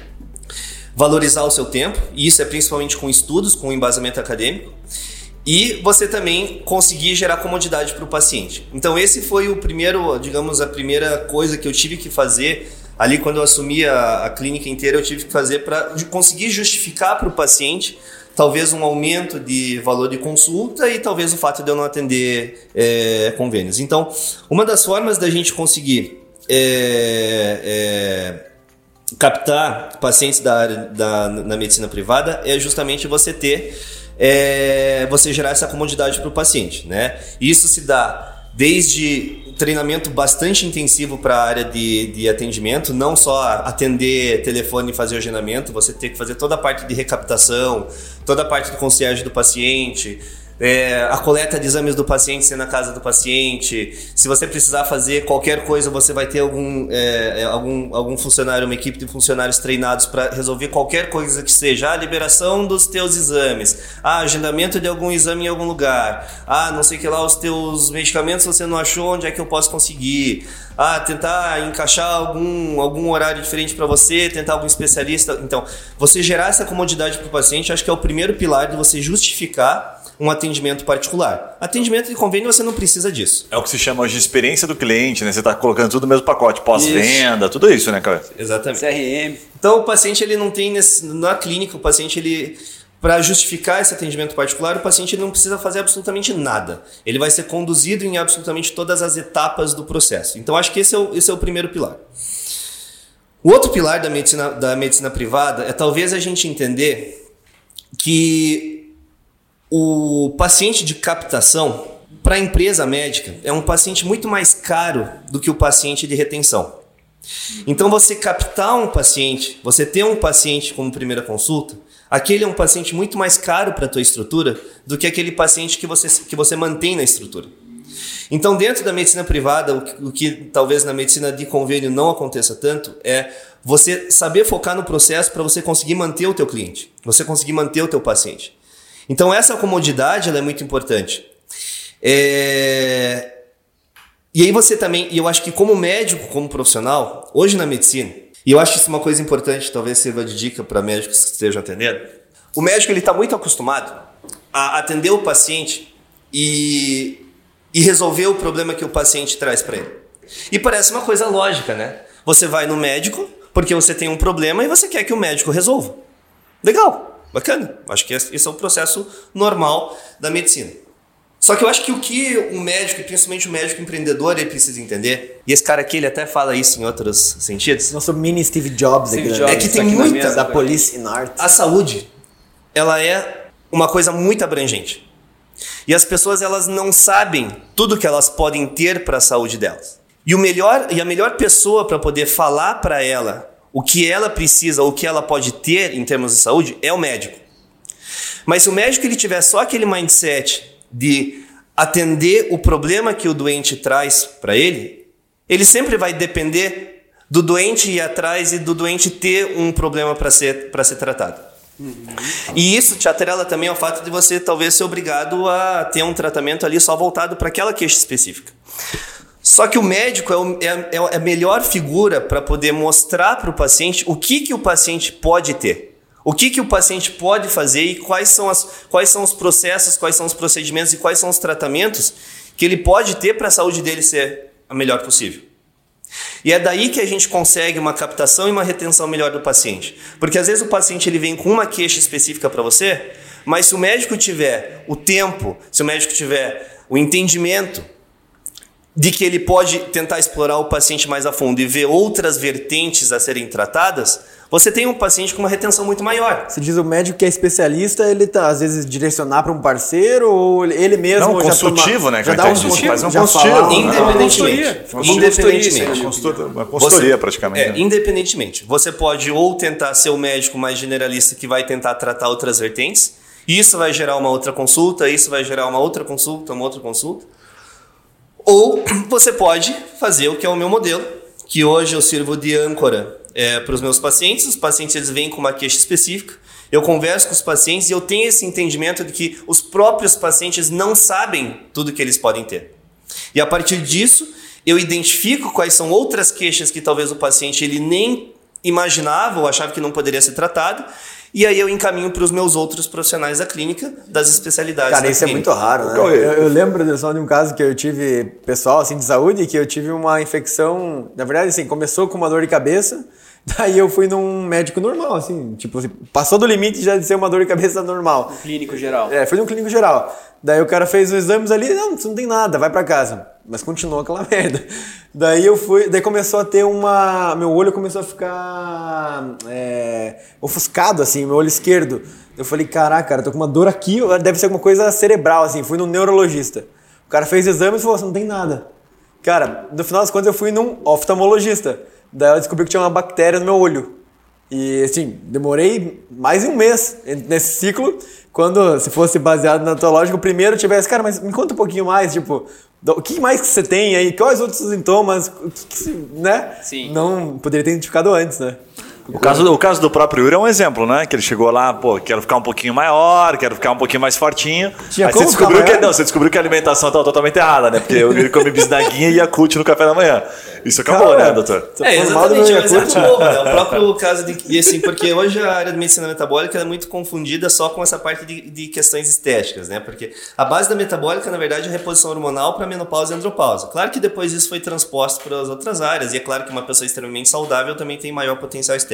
valorizar o seu tempo, e isso é principalmente com estudos, com embasamento acadêmico, e você também conseguir gerar comodidade para o paciente. Então esse foi o primeiro, digamos, a primeira coisa que eu tive que fazer ali quando eu assumi a, a clínica inteira, eu tive que fazer para conseguir justificar para o paciente talvez um aumento de valor de consulta e talvez o fato de eu não atender é, convênios. Então, uma das formas da gente conseguir é, é, captar pacientes da área da, na medicina privada é justamente você ter é, você gerar essa comodidade para o paciente, né? Isso se dá desde treinamento bastante intensivo para a área de, de atendimento, não só atender telefone e fazer agendamento, você tem que fazer toda a parte de recaptação, toda a parte do concierge do paciente, é, a coleta de exames do paciente ser na casa do paciente. Se você precisar fazer qualquer coisa, você vai ter algum, é, é algum, algum funcionário, uma equipe de funcionários treinados para resolver qualquer coisa que seja. A liberação dos teus exames, a agendamento de algum exame em algum lugar, ah, não sei que lá, os teus medicamentos você não achou, onde é que eu posso conseguir? Ah, tentar encaixar algum, algum horário diferente para você, tentar algum especialista. Então, você gerar essa comodidade para o paciente, acho que é o primeiro pilar de você justificar um atendimento particular. Atendimento de convênio você não precisa disso. É o que se chama hoje de experiência do cliente, né? Você está colocando tudo no mesmo pacote, pós-venda, tudo isso, né, cara? Exatamente. CRM. Então o paciente ele não tem nesse, na clínica, o paciente ele para justificar esse atendimento particular, o paciente ele não precisa fazer absolutamente nada. Ele vai ser conduzido em absolutamente todas as etapas do processo. Então acho que esse é o, esse é o primeiro pilar. O outro pilar da medicina, da medicina privada é talvez a gente entender que o paciente de captação, para a empresa médica, é um paciente muito mais caro do que o paciente de retenção. Então, você captar um paciente, você ter um paciente como primeira consulta, aquele é um paciente muito mais caro para a tua estrutura do que aquele paciente que você, que você mantém na estrutura. Então, dentro da medicina privada, o que, o que talvez na medicina de convênio não aconteça tanto é você saber focar no processo para você conseguir manter o teu cliente, você conseguir manter o teu paciente. Então essa comodidade é muito importante. É... E aí você também, e eu acho que como médico, como profissional, hoje na medicina, e eu acho isso uma coisa importante, talvez sirva de dica para médicos que estejam atendendo. O médico ele está muito acostumado a atender o paciente e, e resolver o problema que o paciente traz para ele. E parece uma coisa lógica, né? Você vai no médico porque você tem um problema e você quer que o médico resolva. Legal. Bacana. Acho que esse é o processo normal da medicina. Só que eu acho que o que o médico, e principalmente o médico empreendedor, ele precisa entender, e esse cara aqui ele até fala isso em outros sentidos. Nosso mini Steve Jobs, Steve aqui, Jobs é que tá tem na muita mesa, da. Police in Art. A saúde, ela é uma coisa muito abrangente. E as pessoas elas não sabem tudo que elas podem ter para a saúde delas. E o melhor e a melhor pessoa para poder falar para ela o que ela precisa, o que ela pode ter em termos de saúde é o médico. Mas se o médico ele tiver só aquele mindset de atender o problema que o doente traz para ele, ele sempre vai depender do doente ir atrás e do doente ter um problema para ser, ser tratado. E isso te atrela também ao fato de você talvez ser obrigado a ter um tratamento ali só voltado para aquela queixa específica. Só que o médico é, o- é- é a melhor figura para poder mostrar para o paciente o que, que o paciente pode ter. O que, que o paciente pode fazer e quais são, as, quais são os processos, quais são os procedimentos e quais são os tratamentos que ele pode ter para a saúde dele ser a melhor possível. E é daí que a gente consegue uma captação e uma retenção melhor do paciente. Porque às vezes o paciente ele vem com uma queixa específica para você, mas se o médico tiver o tempo, se o médico tiver o entendimento de que ele pode tentar explorar o paciente mais a fundo e ver outras vertentes a serem tratadas, você tem um paciente com uma retenção muito maior. Você diz o médico que é especialista, ele tá às vezes direcionar para um parceiro ou ele- mesmo Não, já consultivo, toma- né, Já dá um consultivo, faz um já consultivo, né? Independentemente. Independentemente. Uma consulta- uma consultoria, praticamente. É, né? independentemente. Você pode ou tentar ser o médico mais generalista que vai tentar tratar outras vertentes. Isso vai gerar uma outra consulta, isso vai gerar uma outra consulta, uma outra consulta. Ou você pode fazer o que é o meu modelo, que hoje eu sirvo de âncora para os meus pacientes. Os pacientes eles vêm com uma queixa específica. Eu converso com os pacientes e eu tenho esse entendimento de que os próprios pacientes não sabem tudo que eles podem ter. E a partir disso, eu identifico quais são outras queixas que talvez o paciente ele nem imaginava ou achava que não poderia ser tratado. E aí eu encaminho para os meus outros profissionais da clínica, das especialidades Cara, da isso é clínica. muito raro, né? Eu, eu lembro só de um caso que eu tive, pessoal, assim, de saúde, que eu tive uma infecção, na verdade, assim, começou com uma dor de cabeça, [laughs] daí eu fui num médico normal, assim, tipo, assim, passou do limite já de ser uma dor de cabeça normal. Clínico geral. É, fui num clínico geral. Daí o cara fez os exames ali, não, isso não tem nada, vai pra casa. Mas continuou aquela [laughs] merda. Daí eu fui, daí começou a ter uma, meu olho começou a ficar é, ofuscado assim, meu olho esquerdo. Eu falei, caraca, cara, tô com uma dor aqui, deve ser alguma coisa cerebral assim. Fui num neurologista. O cara fez exames e falou, assim, não tem nada. Cara, no final das contas eu fui num oftalmologista. Daí eu descobri que tinha uma bactéria no meu olho. E assim, demorei mais de um mês nesse ciclo. Quando, se fosse baseado na tua lógica, o primeiro tivesse, cara, mas me conta um pouquinho mais, tipo, o que mais que você tem aí? Quais outros sintomas? O que, que né? Sim. Não poderia ter identificado antes, né? O caso, o caso do próprio Yuri é um exemplo, né? Que ele chegou lá, pô, quero ficar um pouquinho maior, quero ficar um pouquinho mais fortinho. Tinha Aí você descobriu que não, você descobriu que a alimentação estava totalmente errada, né? Porque o Yuri come bisnaguinha e Yakult no café da manhã. Isso acabou, Cara, né, doutor? Tô É, exatamente, mas é Yakult. novo, né? O próprio caso de. E assim, porque hoje a área de medicina metabólica é muito confundida só com essa parte de, de questões estéticas, né? Porque a base da metabólica, na verdade, é a reposição hormonal para menopausa e andropausa. Claro que depois isso foi transposto para as outras áreas, e é claro que uma pessoa extremamente saudável também tem maior potencial estético.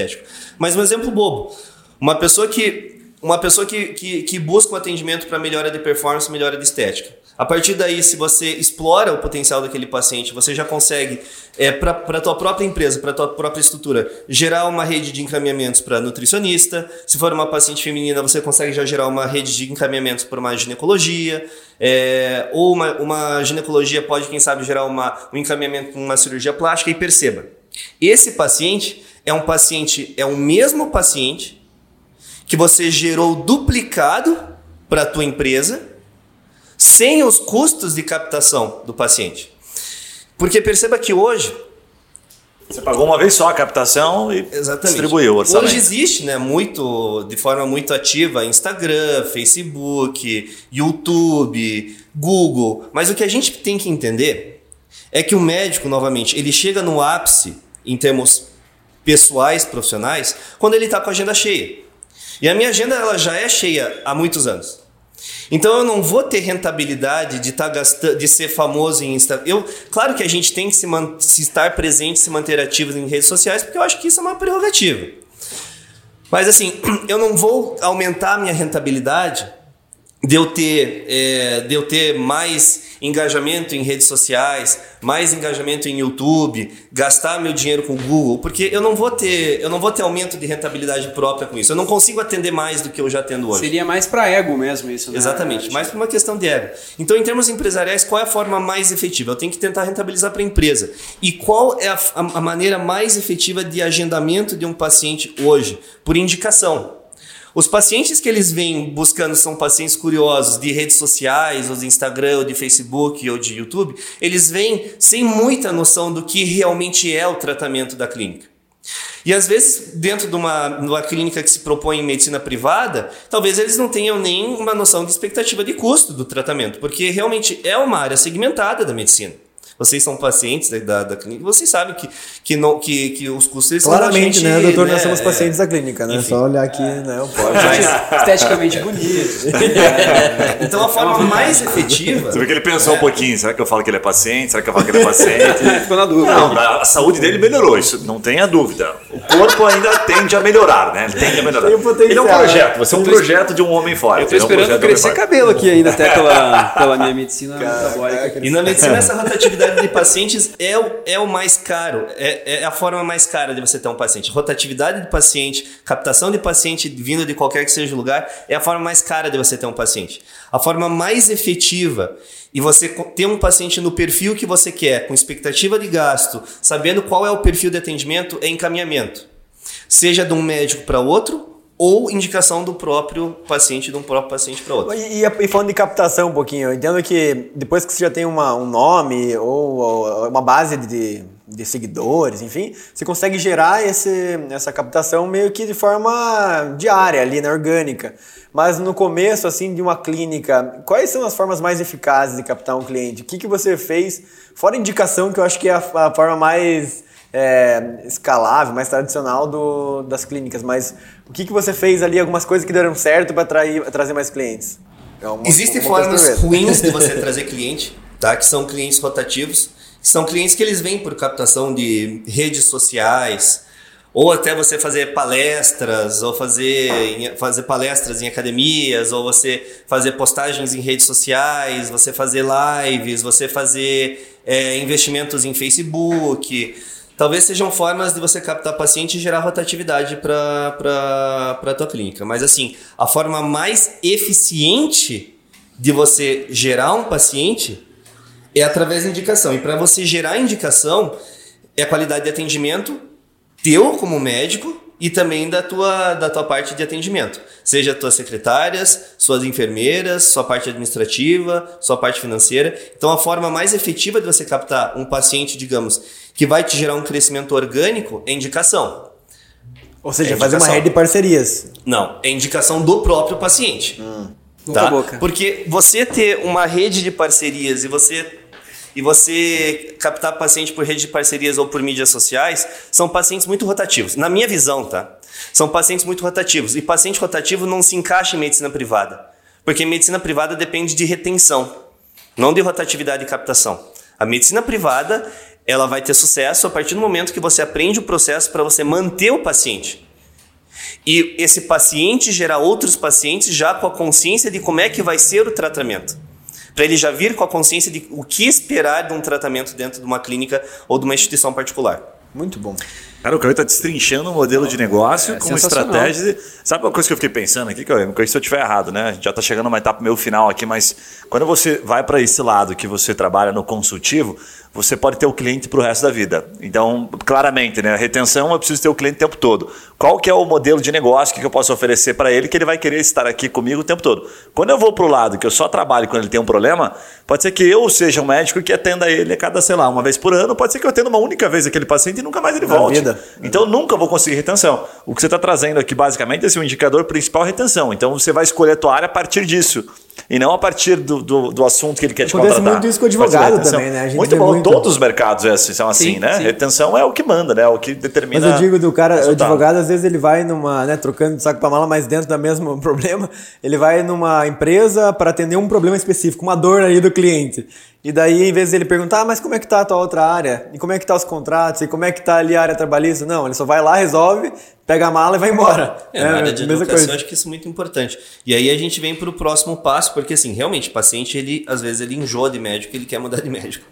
Mas um exemplo bobo: uma pessoa que. Uma pessoa que, que, que busca um atendimento para melhora de performance, melhora de estética. A partir daí, se você explora o potencial daquele paciente, você já consegue, é, para a tua própria empresa, para a tua própria estrutura, gerar uma rede de encaminhamentos para nutricionista. Se for uma paciente feminina, você consegue já gerar uma rede de encaminhamentos para uma ginecologia. é, ou uma, uma ginecologia pode, quem sabe, gerar uma, um encaminhamento para uma cirurgia plástica. E perceba, esse paciente é um paciente, é o mesmo paciente que você gerou duplicado para a tua empresa sem os custos de captação do paciente. Porque perceba que hoje, Você pagou uma vez só a captação e exatamente, distribuiu o orçamento. hoje existe, né, muito de forma muito ativa Instagram, Facebook, YouTube, Google, mas o que a gente tem que entender é que o médico novamente, ele chega no ápice em termos pessoais, profissionais, quando ele está com a agenda cheia. E a minha agenda ela já é cheia há muitos anos. Então eu não vou ter rentabilidade de, tá gastando, de ser famoso em Instagram. Eu, claro que a gente tem que se, man- se estar presente, se manter ativos em redes sociais, porque eu acho que isso é uma prerrogativa. Mas assim, [clears throat] eu não vou aumentar a minha rentabilidade de eu ter, é, de eu ter mais engajamento em redes sociais, mais engajamento em YouTube, gastar meu dinheiro com o Google, porque eu não vou ter, eu não vou ter aumento de rentabilidade própria com isso. Eu não consigo atender mais do que eu já atendo hoje. Seria mais para ego mesmo isso, né? Exatamente, mais por uma questão de ego. Então, em termos empresariais, qual é a forma mais efetiva? Eu tenho que tentar rentabilizar para a empresa. E qual é a- a maneira mais efetiva de agendamento de um paciente hoje? Por indicação. Os pacientes que eles vêm buscando são pacientes curiosos de redes sociais, ou de Instagram, ou de Facebook, ou de YouTube. Eles vêm sem muita noção do que realmente é o tratamento da clínica. E às vezes, dentro de uma, de uma clínica que se propõe em medicina privada, talvez eles não tenham nem uma noção de expectativa de custo do tratamento, porque realmente é uma área segmentada da medicina. Vocês são pacientes da, da, clínica, vocês sabem que, que, não, que, que os custos Claramente, da né, gente, doutor? Nós né, somos é, pacientes da clínica, né? Enfim. Só olhar aqui, né? O pode. Esteticamente bonito. [laughs] Então a forma mais efetiva. Você vê que ele pensou um pouquinho, será que eu falo que ele é paciente? Será que eu falo que ele é paciente? [laughs] Ficou na dúvida. Não, a saúde dele melhorou, isso não tenha dúvida. O corpo ainda tende a melhorar, né? Ele tende a melhorar. Tem o potencial, Ele é um né? projeto, você é um projeto de um homem forte. Eu tô ele é um esperando crescer cabelo aqui ainda, até pela, [laughs] pela minha medicina metabólica. E na medicina, essa rotatividade de pacientes é o, é o mais caro, é, é a forma mais cara de você ter um paciente. Rotatividade de paciente, captação de paciente vindo de qualquer que seja o lugar, é a forma mais cara de você ter um paciente. A forma mais efetiva e você ter um paciente no perfil que você quer, com expectativa de gasto, sabendo qual é o perfil de atendimento, é encaminhamento. Seja de um médico para outro ou indicação do próprio paciente, de um próprio paciente para outro. E, e- falando de captação um pouquinho, eu entendo que depois que você já tem uma, um nome ou, ou uma base de, de seguidores, enfim, você consegue gerar esse, essa captação meio que de forma diária ali, né, orgânica. Mas no começo, assim, de uma clínica, quais são as formas mais eficazes de captar um cliente? O que, que você fez? Fora indicação, que eu acho que é a, a forma mais é, escalável, mais tradicional do, das clínicas, mas o que, que você fez ali, algumas coisas que deram certo para trazer mais clientes? É uma- Existem uma formas ruins de você [laughs] trazer cliente, tá? Que são clientes rotativos, que são clientes que eles vêm por captação de redes sociais, ou até você fazer palestras, ou fazer, fazer palestras em academias, ou você fazer postagens em redes sociais, você fazer lives, você fazer é, investimentos em Facebook. Talvez sejam formas de você captar paciente e gerar rotatividade para a tua clínica. Mas assim, a forma mais eficiente de você gerar um paciente é através da indicação. E para você gerar indicação, é a qualidade de atendimento teu como médico e também da tua, da tua parte de atendimento. Seja tuas secretárias, suas enfermeiras, sua parte administrativa, sua parte financeira. Então, a forma mais efetiva de você captar um paciente, digamos, que vai te gerar um crescimento orgânico é indicação. Ou seja, É fazer uma rede de parcerias. Não, é indicação do próprio paciente. Boca tá? a boca. Porque você ter uma rede de parcerias e você e você captar paciente por rede de parcerias ou por mídias sociais são pacientes muito rotativos. Na minha visão, tá? São pacientes muito rotativos. E paciente rotativo não se encaixa em medicina privada. Porque medicina privada depende de retenção, não de rotatividade e captação. A medicina privada, ela vai ter sucesso a partir do momento que você aprende o processo para você manter o paciente. E esse paciente gerar outros pacientes já com a consciência de como é que vai ser o tratamento. Para ele já vir com a consciência de o que esperar de um tratamento dentro de uma clínica ou de uma instituição particular. Muito bom. Cara, o Cauê tá destrinchando um modelo de negócio É com uma sensacional. estratégia. de- Sabe uma coisa que eu fiquei pensando aqui, Cauê? Me corrija se eu estiver errado, né? A gente já tá chegando numa etapa meio final aqui, mas quando você vai para esse lado que você trabalha no consultivo, você pode ter o cliente pro resto da vida. Então, claramente, né? A retenção eu preciso ter o cliente o tempo todo. Qual que é o modelo de negócio que eu posso oferecer para ele que ele vai querer estar aqui comigo o tempo todo? Quando eu vou pro lado que eu só trabalho quando ele tem um problema, pode ser que eu seja um médico que atenda ele a cada, sei lá, uma vez por ano, pode ser que eu atenda uma única vez aquele paciente e nunca mais ele volte. Então eu nunca vou conseguir retenção. O que você está trazendo aqui, basicamente, é esse o indicador principal é retenção. Então você vai escolher a tua área a partir disso. E não a partir do, do, do assunto que ele quer te Acontece contratar. muito isso com o advogado também, né? A gente muito bom. muito. Todos os mercados é assim, são assim, Sim, né? sim. Retenção é o que manda, né? É o que determina. Mas eu digo do cara, o advogado, às vezes ele vai numa, né, trocando de saco pra mala, mas dentro do mesmo [laughs] problema, ele vai numa empresa para atender um problema específico, uma dor aí do cliente. E daí, em vez de ele perguntar, ah, mas como é que tá a tua outra área? E como é que tá os contratos? E como é que tá ali a área trabalhista? Não, ele só vai lá, resolve, pega a mala e vai embora. É, na área de mesma educação, coisa. acho que isso é muito importante. E aí a gente vem para o próximo passo, porque assim, realmente, o paciente, ele, às vezes, ele enjoa de médico, ele quer mudar de médico.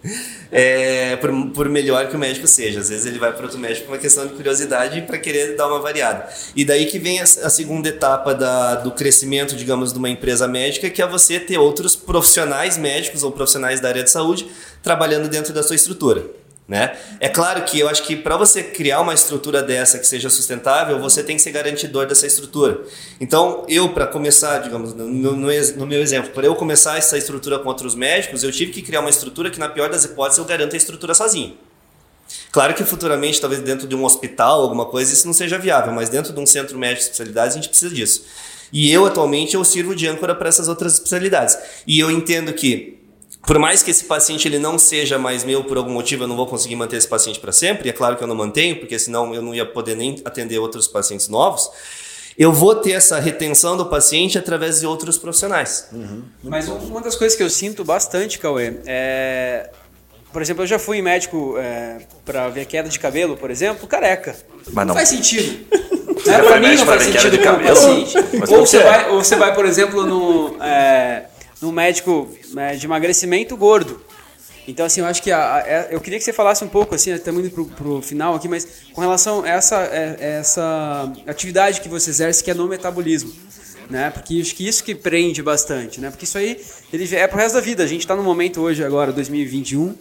É, por, por melhor que o médico seja. Às vezes ele vai para outro médico por uma questão de curiosidade e para querer dar uma variada. E daí que vem a, a segunda etapa da, do crescimento, digamos, de uma empresa médica, que é você ter outros profissionais médicos ou profissionais da área de saúde trabalhando dentro da sua estrutura. Né? É claro que eu acho que para você criar uma estrutura dessa que seja sustentável, você tem que ser garantidor dessa estrutura. Então, eu, para começar, digamos, no, no, no meu exemplo, para eu começar essa estrutura com outros médicos, eu tive que criar uma estrutura que, na pior das hipóteses, eu garanto a estrutura sozinho. Claro que futuramente, talvez dentro de um hospital, alguma coisa, isso não seja viável, mas dentro de um centro médico de especialidades, a gente precisa disso. E eu, atualmente, eu sirvo de âncora para essas outras especialidades. E eu entendo que por mais que esse paciente ele não seja mais meu por algum motivo, eu não vou conseguir manter esse paciente para sempre. E é claro que eu não mantenho, porque senão eu não ia poder nem atender outros pacientes novos. Eu vou ter essa retenção do paciente através de outros profissionais. Mas uma das coisas que eu sinto bastante, Cauê, é. Por exemplo, eu já fui em médico é, pra ver queda de cabelo, por exemplo, careca. Mas não. faz sentido. É, pra mim não faz sentido [laughs] como paciente. Ou você, vai, ou você vai, por exemplo, no, é, no médico é, de emagrecimento gordo. Então, assim, eu acho que a- a- é- eu queria que você falasse um pouco, assim, estamos indo pro, pro final aqui, mas com relação a essa, é- essa atividade que você exerce, que é no metabolismo. Né? Porque acho que isso que prende bastante, né? Porque isso aí ele é pro resto da vida. A gente está no momento hoje, agora, 2021,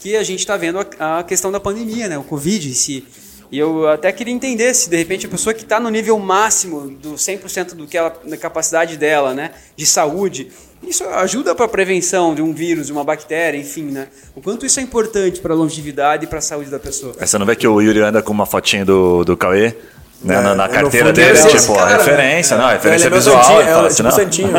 que a gente está vendo a, a questão da pandemia, né? O Covid em si. E eu até queria entender se, de repente, a pessoa que está no nível máximo do 100% do que ela, da capacidade dela, né? De saúde, isso ajuda para a prevenção de um vírus, de uma bactéria, enfim, né? O quanto isso é importante para a longevidade e para a saúde da pessoa. Você não vê que o Yuri anda com uma fotinha do, do Cauê? Né, É, na, na eu no carteira dele, ser tipo, cara, referência, não, referência é visual. santinho, é assim, tipo santinho.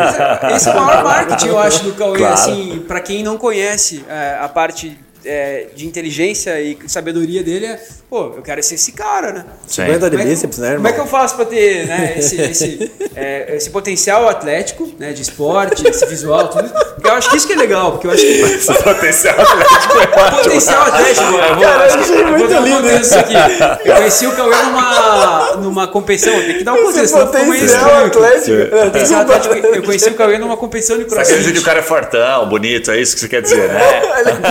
Esse é o maior marketing, eu [laughs] acho, do Cauê, Claro. assim, para quem não conhece é, a parte é, de inteligência e sabedoria dele, é, pô, eu quero ser esse cara, né? Sim. 50 de Como é que- bíceps, né, irmão? Como é que eu faço pra ter né, esse, esse, é, esse potencial atlético, né, de esporte, esse visual, tudo? Porque eu acho que isso que é legal, porque eu acho que [laughs] Esse potencial atlético é ótimo. potencial atlético, eu vou, Cara, eu achei eu muito um lindo contexto aqui. Eu conheci o Cauê numa, numa competição, tem que dar um contexto, senão ficou meio potencial estranho. aqui. atlético. É, Potencial atlético, eu conheci o Cauê numa competição de Você quer dizer que crossfit. o cara é fortão, bonito, é isso que você quer dizer, né? [laughs]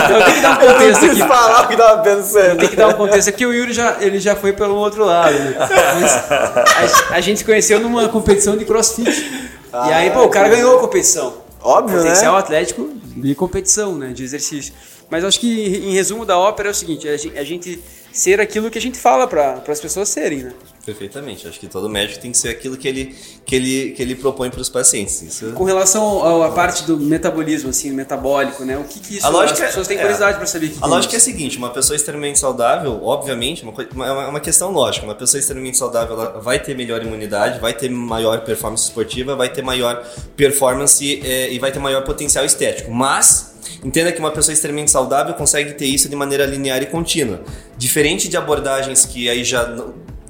Então tem que dar um Eu não contexto aqui. falar o que tava pensando. Tem que dar um contexto aqui, o Yuri já, ele já foi pelo outro lado. Né? A, a gente se conheceu numa competição de crossfit. e aí, pô, o cara ganhou a competição. Óbvio, Potencial né? atlético de competição, né? De exercício. Mas acho que, em resumo da ópera, é o seguinte: a gente ser aquilo que a gente fala para as pessoas serem, né? Perfeitamente. Acho que todo médico tem que ser aquilo que ele, que ele, que ele propõe para os pacientes. Isso... Com relação à parte do metabolismo, assim, metabólico, né? O que, que isso a lógica, as pessoas têm curiosidade é, para saber? Que a lógica é, é a seguinte: uma pessoa extremamente saudável, obviamente, uma, uma, uma questão lógica. Uma pessoa extremamente saudável ela vai ter melhor imunidade, vai ter maior performance esportiva, vai ter maior performance é, e vai ter maior potencial estético. Mas Entenda que uma pessoa extremamente saudável consegue ter isso de maneira linear e contínua. Diferente de abordagens que aí já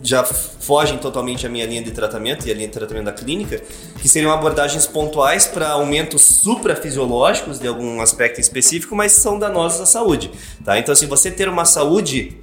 já fogem totalmente a minha linha de tratamento e a linha de tratamento da clínica, que seriam abordagens pontuais para aumentos suprafisiológicos de algum aspecto específico, mas são danosos à saúde. Tá? Então, se assim, você ter uma saúde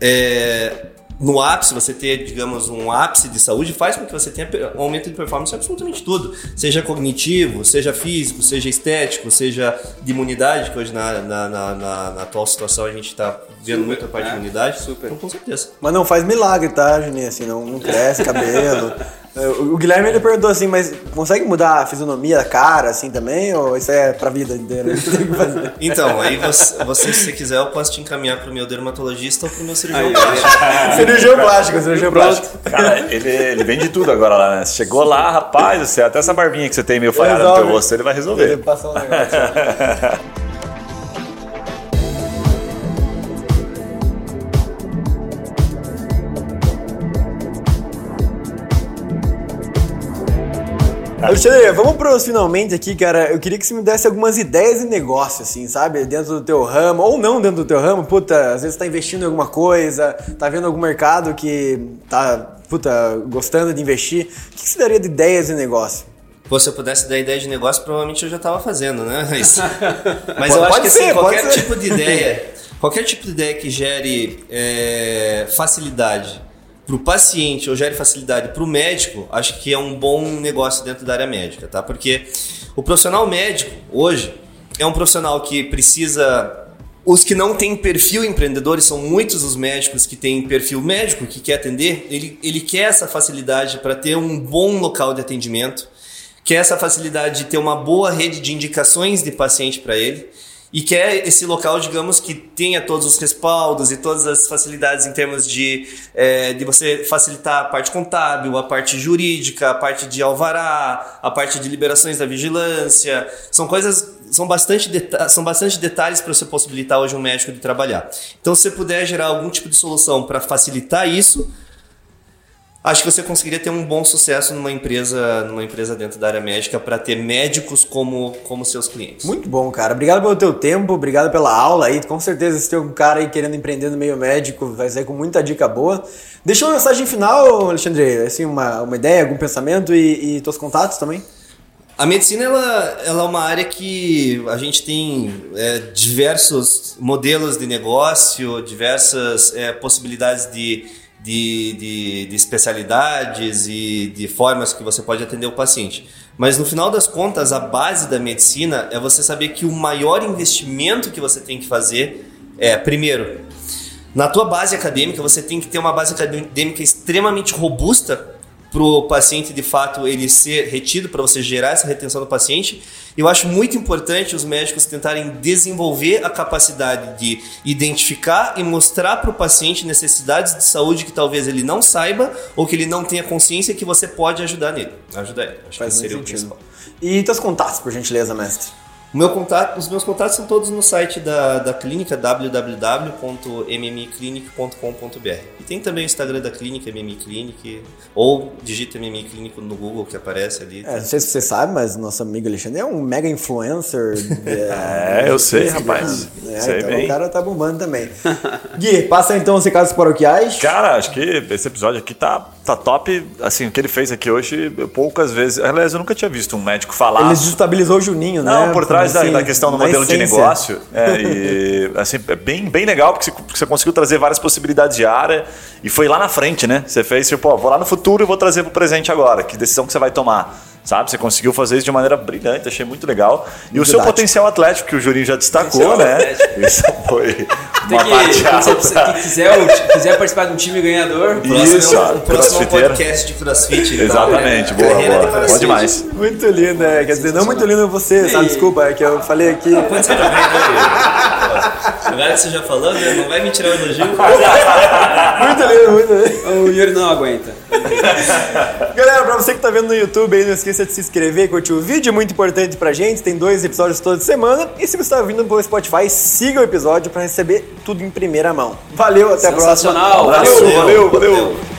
é, no ápice, você ter, digamos, um ápice de saúde, faz com que você tenha um aumento de performance em absolutamente tudo. Seja cognitivo, seja físico, seja estético, seja de imunidade, que hoje na, na, na, na atual situação a gente está vendo muito a parte é, de imunidade. Super. Então, com certeza. Mas não faz milagre, tá, Juninho? Assim, não, não cresce [laughs] cabelo. O Guilherme ele perguntou assim, mas consegue mudar a fisionomia da cara assim também? Ou isso é pra vida inteira? [laughs] então, aí você, você, se você quiser, eu posso te encaminhar pro meu dermatologista ou pro meu cirurgião plástico. [laughs] cirurgião plástico, cirurgião plástico. Cara, ele, ele vende tudo agora lá, né? Chegou lá, rapaz, você, até essa barbinha que você tem meio falhada no teu rosto, ele vai resolver. Ele passou um negócio. [laughs] Alexandre, vamos pros finalmente aqui, cara. Eu queria que você me desse algumas ideias de negócio, assim, sabe? Dentro do teu ramo, ou não dentro do teu ramo. Puta, às vezes tá investindo em alguma coisa, tá vendo algum mercado que tá, puta, gostando de investir. O que você daria de ideias de negócio? Pô, se eu pudesse dar ideia de negócio, provavelmente eu já tava fazendo, né? [laughs] Mas, mas eu acho que assim, qualquer tipo de [laughs] ideia, qualquer tipo de ideia que gere é, facilidade para o paciente ou gere facilidade para o médico, acho que é um bom negócio dentro da área médica, tá? Porque o profissional médico hoje é um profissional que precisa os que não têm perfil empreendedores são muitos os médicos que têm perfil médico, que quer atender. Ele, ele quer essa facilidade para ter um bom local de atendimento, quer essa facilidade de ter uma boa rede de indicações de paciente para ele e quer esse local, digamos, que tenha todos os respaldos e todas as facilidades em termos de, é, de você facilitar a parte contábil, a parte jurídica, a parte de alvará, a parte de liberações da vigilância. São coisas, são bastante, são bastante detalhes para você possibilitar hoje um médico de trabalhar. Então, se você puder gerar algum tipo de solução para facilitar isso, acho que você conseguiria ter um bom sucesso numa empresa, numa empresa dentro da área médica para ter médicos como, como seus clientes. Muito bom, cara. Obrigado pelo teu tempo, obrigado pela aula aí. Com certeza se tem um cara aí querendo empreender no meio médico, vai sair com muita dica boa. Deixa uma mensagem final, Alexandre, assim, uma, uma ideia, algum pensamento e, e teus contatos também. A medicina ela, ela é uma área que a gente tem é, diversos modelos de negócio, diversas é, possibilidades de de, de, de, especialidades e de formas que você pode atender o paciente. Mas no final das contas, a base da medicina é você saber que o maior investimento que você tem que fazer é, primeiro, na tua base acadêmica, você tem que ter uma base acadêmica extremamente robusta para o paciente de fato ele ser retido, para você gerar essa retenção do paciente. Eu acho muito importante os médicos tentarem desenvolver a capacidade de identificar e mostrar para o paciente necessidades de saúde que talvez ele não saiba ou que ele não tenha consciência que você pode ajudar nele. Ajudar ele. Acho Faz que seria sentido. o principal. E teus contatos, por gentileza, mestre? Meu contato, os meus contatos são todos no site da, da clínica www.mmclinic.com.br. E tem também o Instagram da clínica, MM Clinic, ou digita MM Clinic no Google que aparece ali. É, não sei se você sabe, mas nosso amigo Alexandre é um mega influencer. [laughs] é, eu sei, rapaz. É, sei então bem. o cara tá bombando também. [laughs] Gui, passa então os recados paroquiais. Cara, acho que esse episódio aqui tá, tá top. Assim, o que ele fez aqui hoje, poucas vezes. Aliás, eu nunca tinha visto um médico falar. Ele desestabilizou o Juninho, né? Não, por trás assim, da, da, questão do modelo essência. de negócio. É, e, assim, é bem, bem legal porque você, conseguiu trazer várias possibilidades de área e foi lá na frente, né? Você fez tipo, ó, vou lá no futuro e vou trazer para o presente agora. Que decisão que você vai tomar? Sabe? Você conseguiu fazer isso de maneira brilhante, achei muito legal. E o seu potencial atlético, que o Jurinho já destacou, né? Isso foi Uma que, parte você alta. que quiser, quiser participar de um time ganhador, Isso, próximo, ó, o próximo é um crossfiteiro. podcast de crossfit. então, Exatamente, né? boa, Carreira boa. Bom demais. Muito lindo, é. Quer dizer, não muito lindo você, sabe? Desculpa, é que eu falei aqui. Quando você tá vendo aí? Agora que você já falou, né? Não vai me tirar o elogio. [laughs] Muito lindo, muito lindo. o Yuri não aguenta. [laughs] Galera, pra você que tá vendo no YouTube aí, não esqueça de se inscrever e curtir o vídeo, é muito importante pra gente. Tem dois episódios toda semana. E se você tá vindo pelo Spotify, siga o episódio pra receber tudo em primeira mão. Valeu, até a próxima. Valeu, Valeu. valeu. valeu.